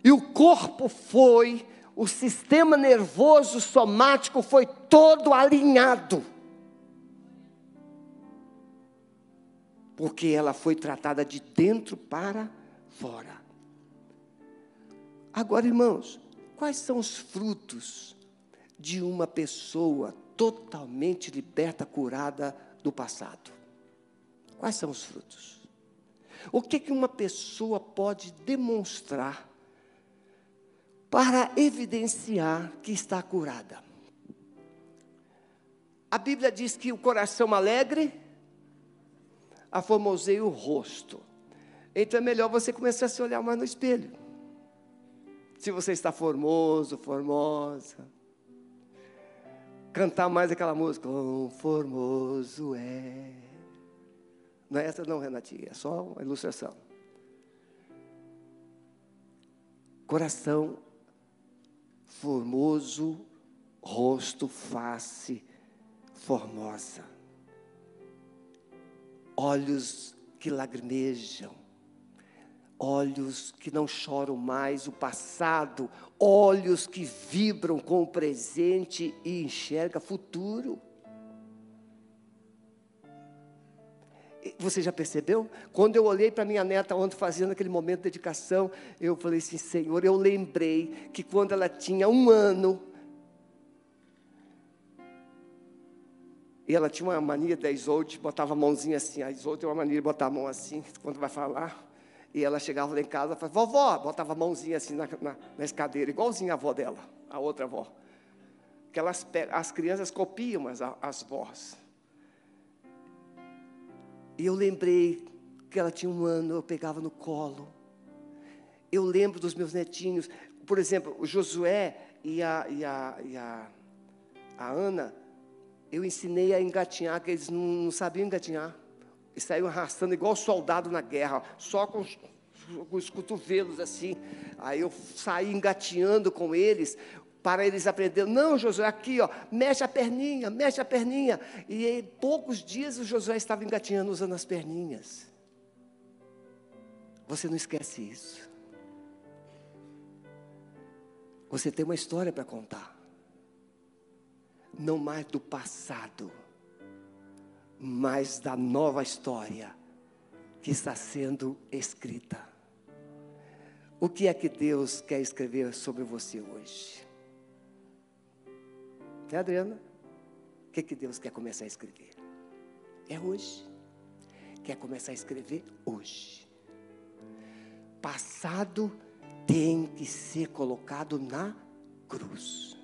e o corpo foi, o sistema nervoso somático foi todo alinhado. Porque ela foi tratada de dentro para fora. Agora, irmãos, quais são os frutos de uma pessoa totalmente liberta, curada do passado? Quais são os frutos? O que, que uma pessoa pode demonstrar para evidenciar que está curada? A Bíblia diz que o coração alegre aformoseia o rosto. Então é melhor você começar a se olhar mais no espelho. Se você está formoso, formosa. Cantar mais aquela música, oh, formoso é não é essa não, Renatinha, é só uma ilustração. Coração formoso, rosto, face formosa. Olhos que lagrimejam, olhos que não choram mais o passado, olhos que vibram com o presente e enxerga futuro. Você já percebeu? Quando eu olhei para minha neta ontem fazendo aquele momento de dedicação, eu falei assim, Senhor, eu lembrei que quando ela tinha um ano, e ela tinha uma mania da Isolde, botava a mãozinha assim, a Isolde tem uma mania de botar a mão assim, quando vai falar, e ela chegava lá em casa falava, vovó, botava a mãozinha assim na, na, na escadeira, igualzinha a avó dela, a outra avó. Que elas, as crianças copiam as, as. E eu lembrei que ela tinha um ano, eu pegava no colo. Eu lembro dos meus netinhos, por exemplo, o Josué e a, e a, e a, a Ana, eu ensinei a engatinhar, que eles não, não sabiam engatinhar. Eles saíam arrastando igual soldado na guerra, só com os, com os cotovelos assim. Aí eu saí engatinhando com eles, para eles aprenderem. Não, Josué, aqui, ó, mexe a perninha, mexe a perninha. E em poucos dias o Josué estava engatinhando usando as perninhas. Você não esquece isso. Você tem uma história para contar. Não mais do passado, mas da nova história que está sendo escrita. O que é que Deus quer escrever sobre você hoje? É, Adriana? O que, que Deus quer começar a escrever? É hoje. Quer começar a escrever hoje. Passado tem que ser colocado na cruz.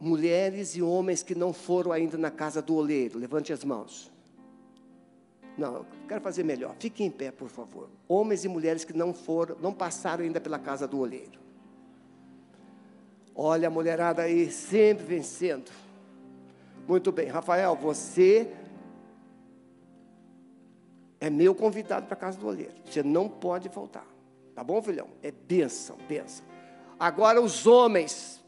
Mulheres e homens que não foram ainda na casa do oleiro, levante as mãos. Não, quero fazer melhor. Fique em pé, por favor. Homens e mulheres que não foram, não passaram ainda pela casa do oleiro. Olha a mulherada aí, sempre vencendo. Muito bem, Rafael, você é meu convidado para a casa do oleiro. Você não pode faltar. Tá bom, filhão? É bênção, bênção. Agora os homens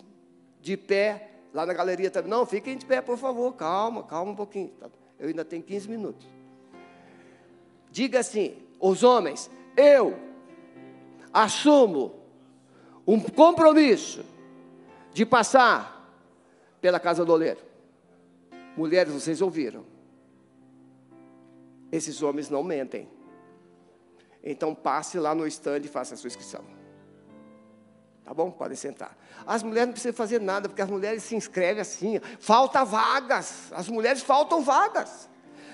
de pé, lá na galeria também. Não, fiquem de pé, por favor. Calma, calma um pouquinho. Tá? Eu ainda tenho 15 minutos. Diga assim: os homens, eu assumo um compromisso de passar pela casa do oleiro. Mulheres, vocês ouviram? Esses homens não mentem. Então passe lá no stand e faça a sua inscrição. Tá bom? Podem sentar. As mulheres não precisam fazer nada, porque as mulheres se inscrevem assim. Falta vagas. As mulheres faltam vagas.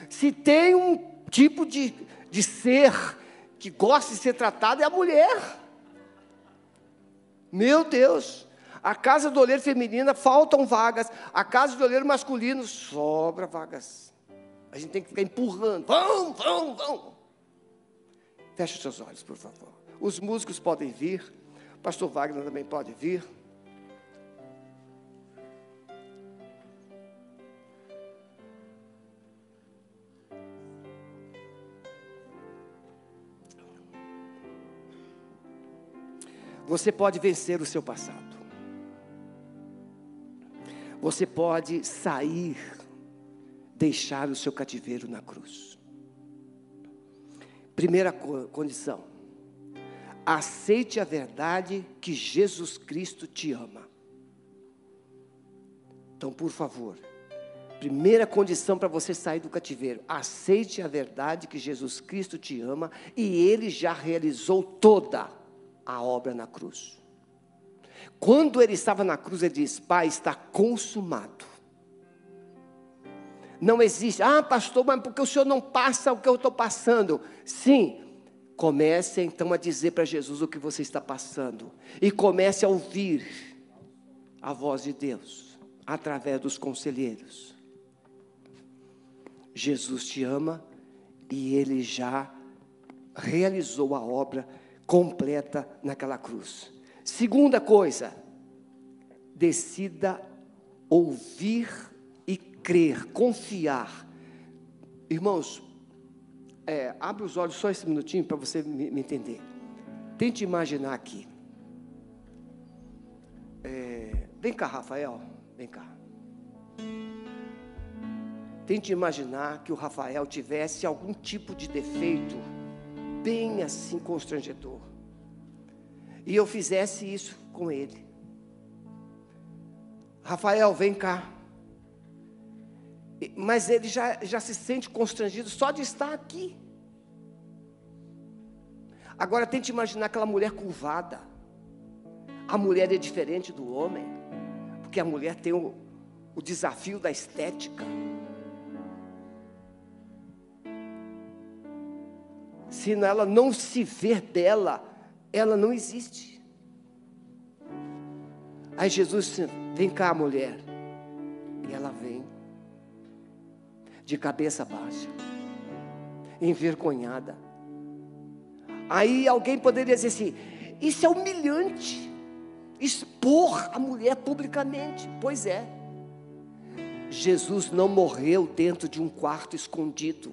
Se tem um tipo de, de ser que gosta de ser tratado, é a mulher. Meu Deus. A casa do oleiro feminina faltam vagas. A casa do oleiro masculino sobra vagas. A gente tem que ficar empurrando. Vão, vão, vão. Feche seus olhos, por favor. Os músicos podem vir. Pastor Wagner também pode vir. Você pode vencer o seu passado. Você pode sair, deixar o seu cativeiro na cruz. Primeira condição aceite a verdade que Jesus Cristo te ama. Então, por favor, primeira condição para você sair do cativeiro: aceite a verdade que Jesus Cristo te ama e Ele já realizou toda a obra na cruz. Quando ele estava na cruz, ele diz: Pai, está consumado. Não existe, ah, pastor, mas porque o senhor não passa o que eu estou passando? Sim, Comece então a dizer para Jesus o que você está passando. E comece a ouvir a voz de Deus através dos conselheiros. Jesus te ama e ele já realizou a obra completa naquela cruz. Segunda coisa, decida ouvir e crer, confiar. Irmãos, é, abre os olhos só esse minutinho para você me, me, entender. Tente imaginar aqui. É, vem cá, Rafael. Vem cá. Tente imaginar que o Rafael tivesse algum tipo de defeito, bem assim constrangedor. E eu fizesse isso com ele. Rafael, vem cá. Mas ele já, já se sente constrangido só de estar aqui. Agora tente imaginar aquela mulher curvada. A mulher é diferente do homem, porque a mulher tem o, o desafio da estética. Se ela não se ver bela, ela não existe. Aí Jesus disse: Vem cá, mulher. E ela vem de cabeça baixa, envergonhada. Aí alguém poderia dizer assim: isso é humilhante, expor a mulher publicamente. Pois é, Jesus não morreu dentro de um quarto escondido.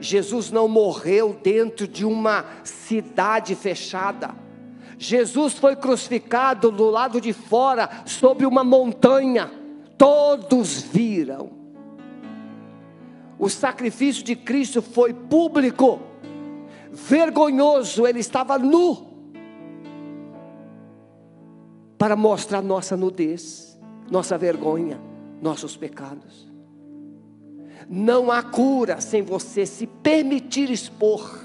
Jesus não morreu dentro de uma cidade fechada. Jesus foi crucificado do lado de fora, sobre uma montanha. Todos viram. O sacrifício de Cristo foi público, vergonhoso, ele estava nu para mostrar nossa nudez, nossa vergonha, nossos pecados. Não há cura sem você se permitir expor.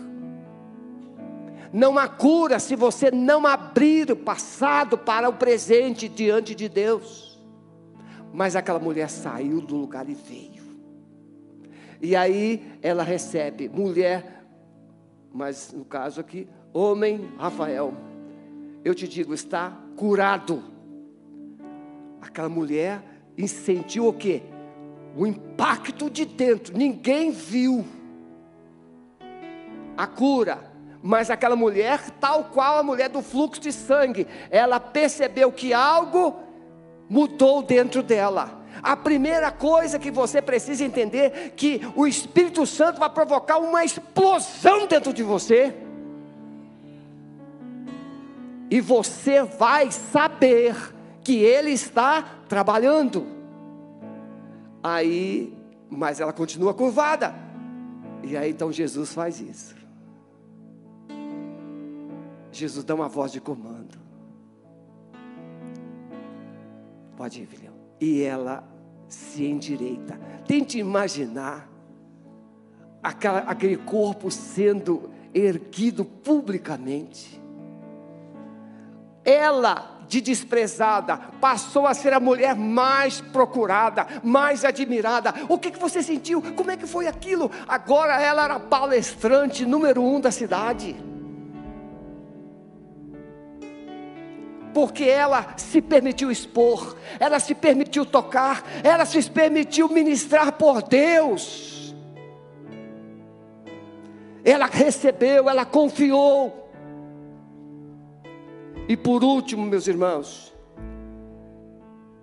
Não há cura se você não abrir o passado para o presente diante de Deus. Mas aquela mulher saiu do lugar e veio. E aí ela recebe, mulher, mas no caso aqui, homem Rafael, eu te digo, está curado. Aquela mulher sentiu o quê? O impacto de dentro, ninguém viu a cura, mas aquela mulher, tal qual a mulher do fluxo de sangue, ela percebeu que algo mudou dentro dela. A primeira coisa que você precisa entender que o Espírito Santo vai provocar uma explosão dentro de você. E você vai saber que ele está trabalhando. Aí, mas ela continua curvada. E aí então Jesus faz isso. Jesus dá uma voz de comando. Pode ir, filhão. E ela se endireita. Tente imaginar aquela, aquele corpo sendo erguido publicamente. Ela, de desprezada, passou a ser a mulher mais procurada, mais admirada. O que, que você sentiu? Como é que foi aquilo? Agora ela era palestrante número um da cidade. porque ela se permitiu expor, ela se permitiu tocar, ela se permitiu ministrar por Deus. Ela recebeu, ela confiou. E por último, meus irmãos,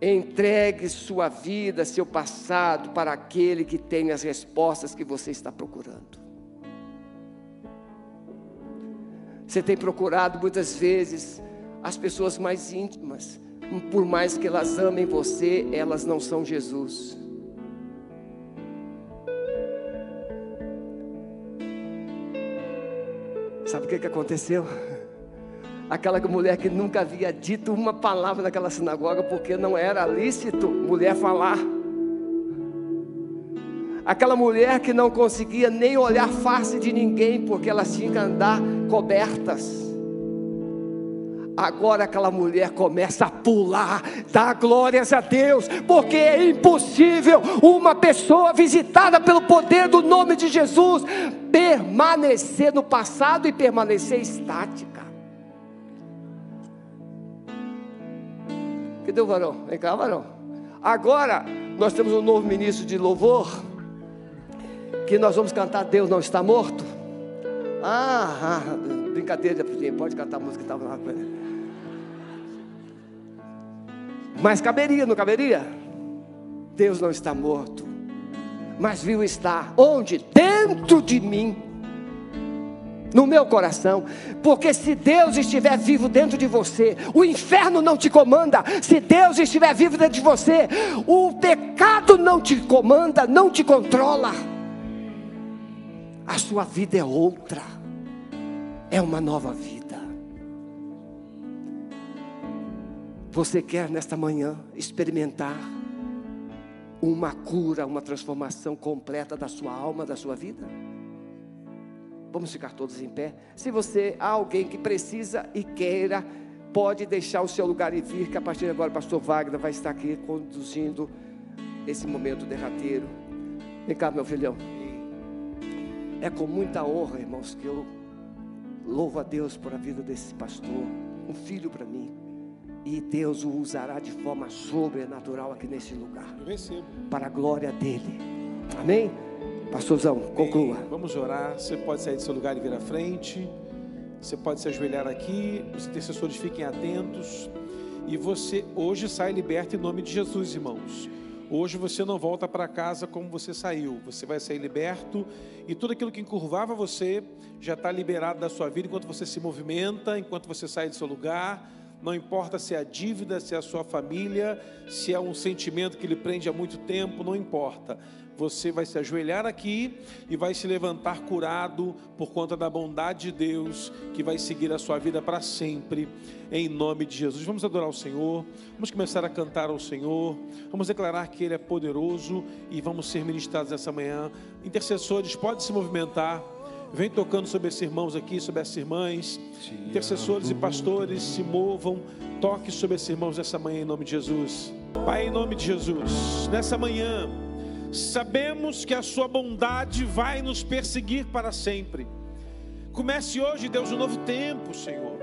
entregue sua vida, seu passado para aquele que tem as respostas que você está procurando. Você tem procurado muitas vezes as pessoas mais íntimas, por mais que elas amem você, elas não são Jesus. Sabe o que, que aconteceu? Aquela mulher que nunca havia dito uma palavra naquela sinagoga, porque não era lícito mulher falar. Aquela mulher que não conseguia nem olhar face de ninguém, porque elas tinham que andar cobertas. Agora aquela mulher começa a pular, dá glórias a Deus, porque é impossível uma pessoa visitada pelo poder do nome de Jesus permanecer no passado e permanecer estática. Cadê o varão? Vem cá, varão. Agora nós temos um novo ministro de louvor, que nós vamos cantar Deus não está morto. Ah, ah brincadeira, pode cantar a música que estava lá. Mas caberia, não caberia? Deus não está morto, mas viu estar onde? Dentro de mim, no meu coração, porque se Deus estiver vivo dentro de você, o inferno não te comanda. Se Deus estiver vivo dentro de você, o pecado não te comanda, não te controla. A sua vida é outra, é uma nova vida. Você quer nesta manhã experimentar uma cura, uma transformação completa da sua alma, da sua vida? Vamos ficar todos em pé. Se você há alguém que precisa e queira, pode deixar o seu lugar e vir, que a partir de agora o pastor Wagner vai estar aqui conduzindo esse momento derradeiro. Vem cá, meu filhão. É com muita honra, irmãos, que eu louvo a Deus por a vida desse pastor, um filho para mim e Deus o usará de forma sobrenatural aqui nesse lugar. Para a glória dele. Amém? Pastorzão, conclua. Vamos orar. Você pode sair do seu lugar e vir à frente. Você pode se ajoelhar aqui. Os intercessores fiquem atentos. E você hoje sai liberto em nome de Jesus, irmãos. Hoje você não volta para casa como você saiu, você vai sair liberto e tudo aquilo que encurvava você já está liberado da sua vida enquanto você se movimenta, enquanto você sai do seu lugar. Não importa se é a dívida, se é a sua família, se é um sentimento que lhe prende há muito tempo, não importa você vai se ajoelhar aqui e vai se levantar curado por conta da bondade de Deus que vai seguir a sua vida para sempre, em nome de Jesus. Vamos adorar o Senhor, vamos começar a cantar ao Senhor, vamos declarar que Ele é poderoso e vamos ser ministrados essa manhã. Intercessores, pode se movimentar. Vem tocando sobre esses irmãos aqui, sobre essas irmãs. Intercessores e pastores, se movam. Toque sobre esses irmãos nessa manhã, em nome de Jesus. Pai, em nome de Jesus, nessa manhã. Sabemos que a Sua bondade vai nos perseguir para sempre. Comece hoje, Deus, um novo tempo, Senhor.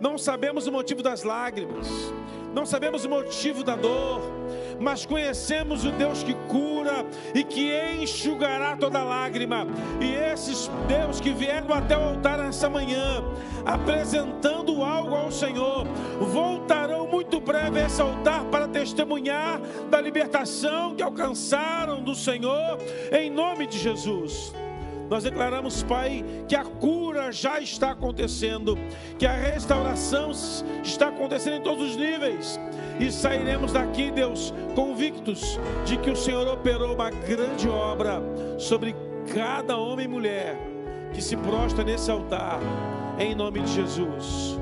Não sabemos o motivo das lágrimas, não sabemos o motivo da dor, mas conhecemos o Deus que cura e que enxugará toda lágrima. E esses Deus que vieram até o altar nessa manhã, apresentando algo ao Senhor, voltarão muito breve a esse altar para testemunhar da libertação que alcançaram do Senhor, em nome de Jesus. Nós declaramos, Pai, que a cura já está acontecendo, que a restauração está acontecendo em todos os níveis. E sairemos daqui, Deus, convictos de que o Senhor operou uma grande obra sobre cada homem e mulher que se prostra nesse altar, em nome de Jesus.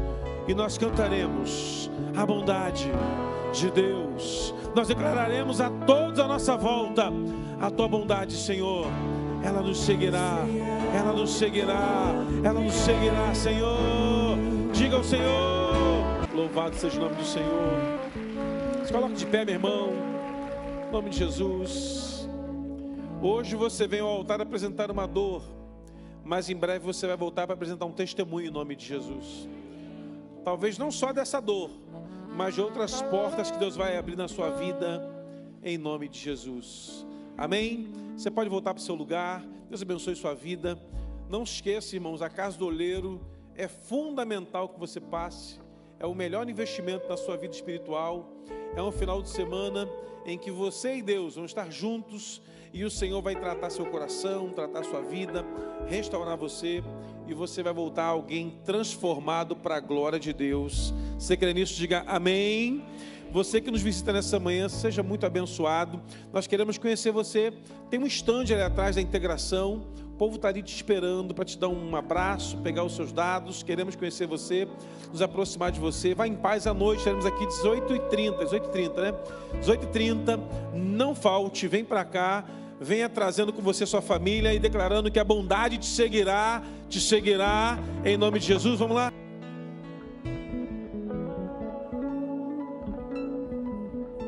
E nós cantaremos a bondade de Deus. Nós declararemos a todos à nossa volta a tua bondade, Senhor ela nos seguirá, ela nos seguirá, ela nos seguirá, Senhor. Diga ao Senhor, louvado seja o nome do Senhor. Se coloque de pé, meu irmão, em nome de Jesus. Hoje você vem ao altar apresentar uma dor, mas em breve você vai voltar para apresentar um testemunho em nome de Jesus. Talvez não só dessa dor, mas de outras portas que Deus vai abrir na sua vida, em nome de Jesus. Amém? Você pode voltar para o seu lugar. Deus abençoe sua vida. Não esqueça, irmãos, a casa do oleiro é fundamental que você passe. É o melhor investimento da sua vida espiritual. É um final de semana em que você e Deus vão estar juntos e o Senhor vai tratar seu coração, tratar sua vida, restaurar você e você vai voltar alguém transformado para a glória de Deus. Você crê nisso? Diga amém. Você que nos visita nessa manhã, seja muito abençoado. Nós queremos conhecer você. Tem um stand ali atrás da integração. O povo está ali te esperando para te dar um abraço, pegar os seus dados. Queremos conhecer você, nos aproximar de você. Vá em paz à noite. Estaremos aqui 18h30, 18h30, né? 18h30. Não falte, vem para cá. Venha trazendo com você sua família e declarando que a bondade te seguirá, te seguirá, em nome de Jesus. Vamos lá.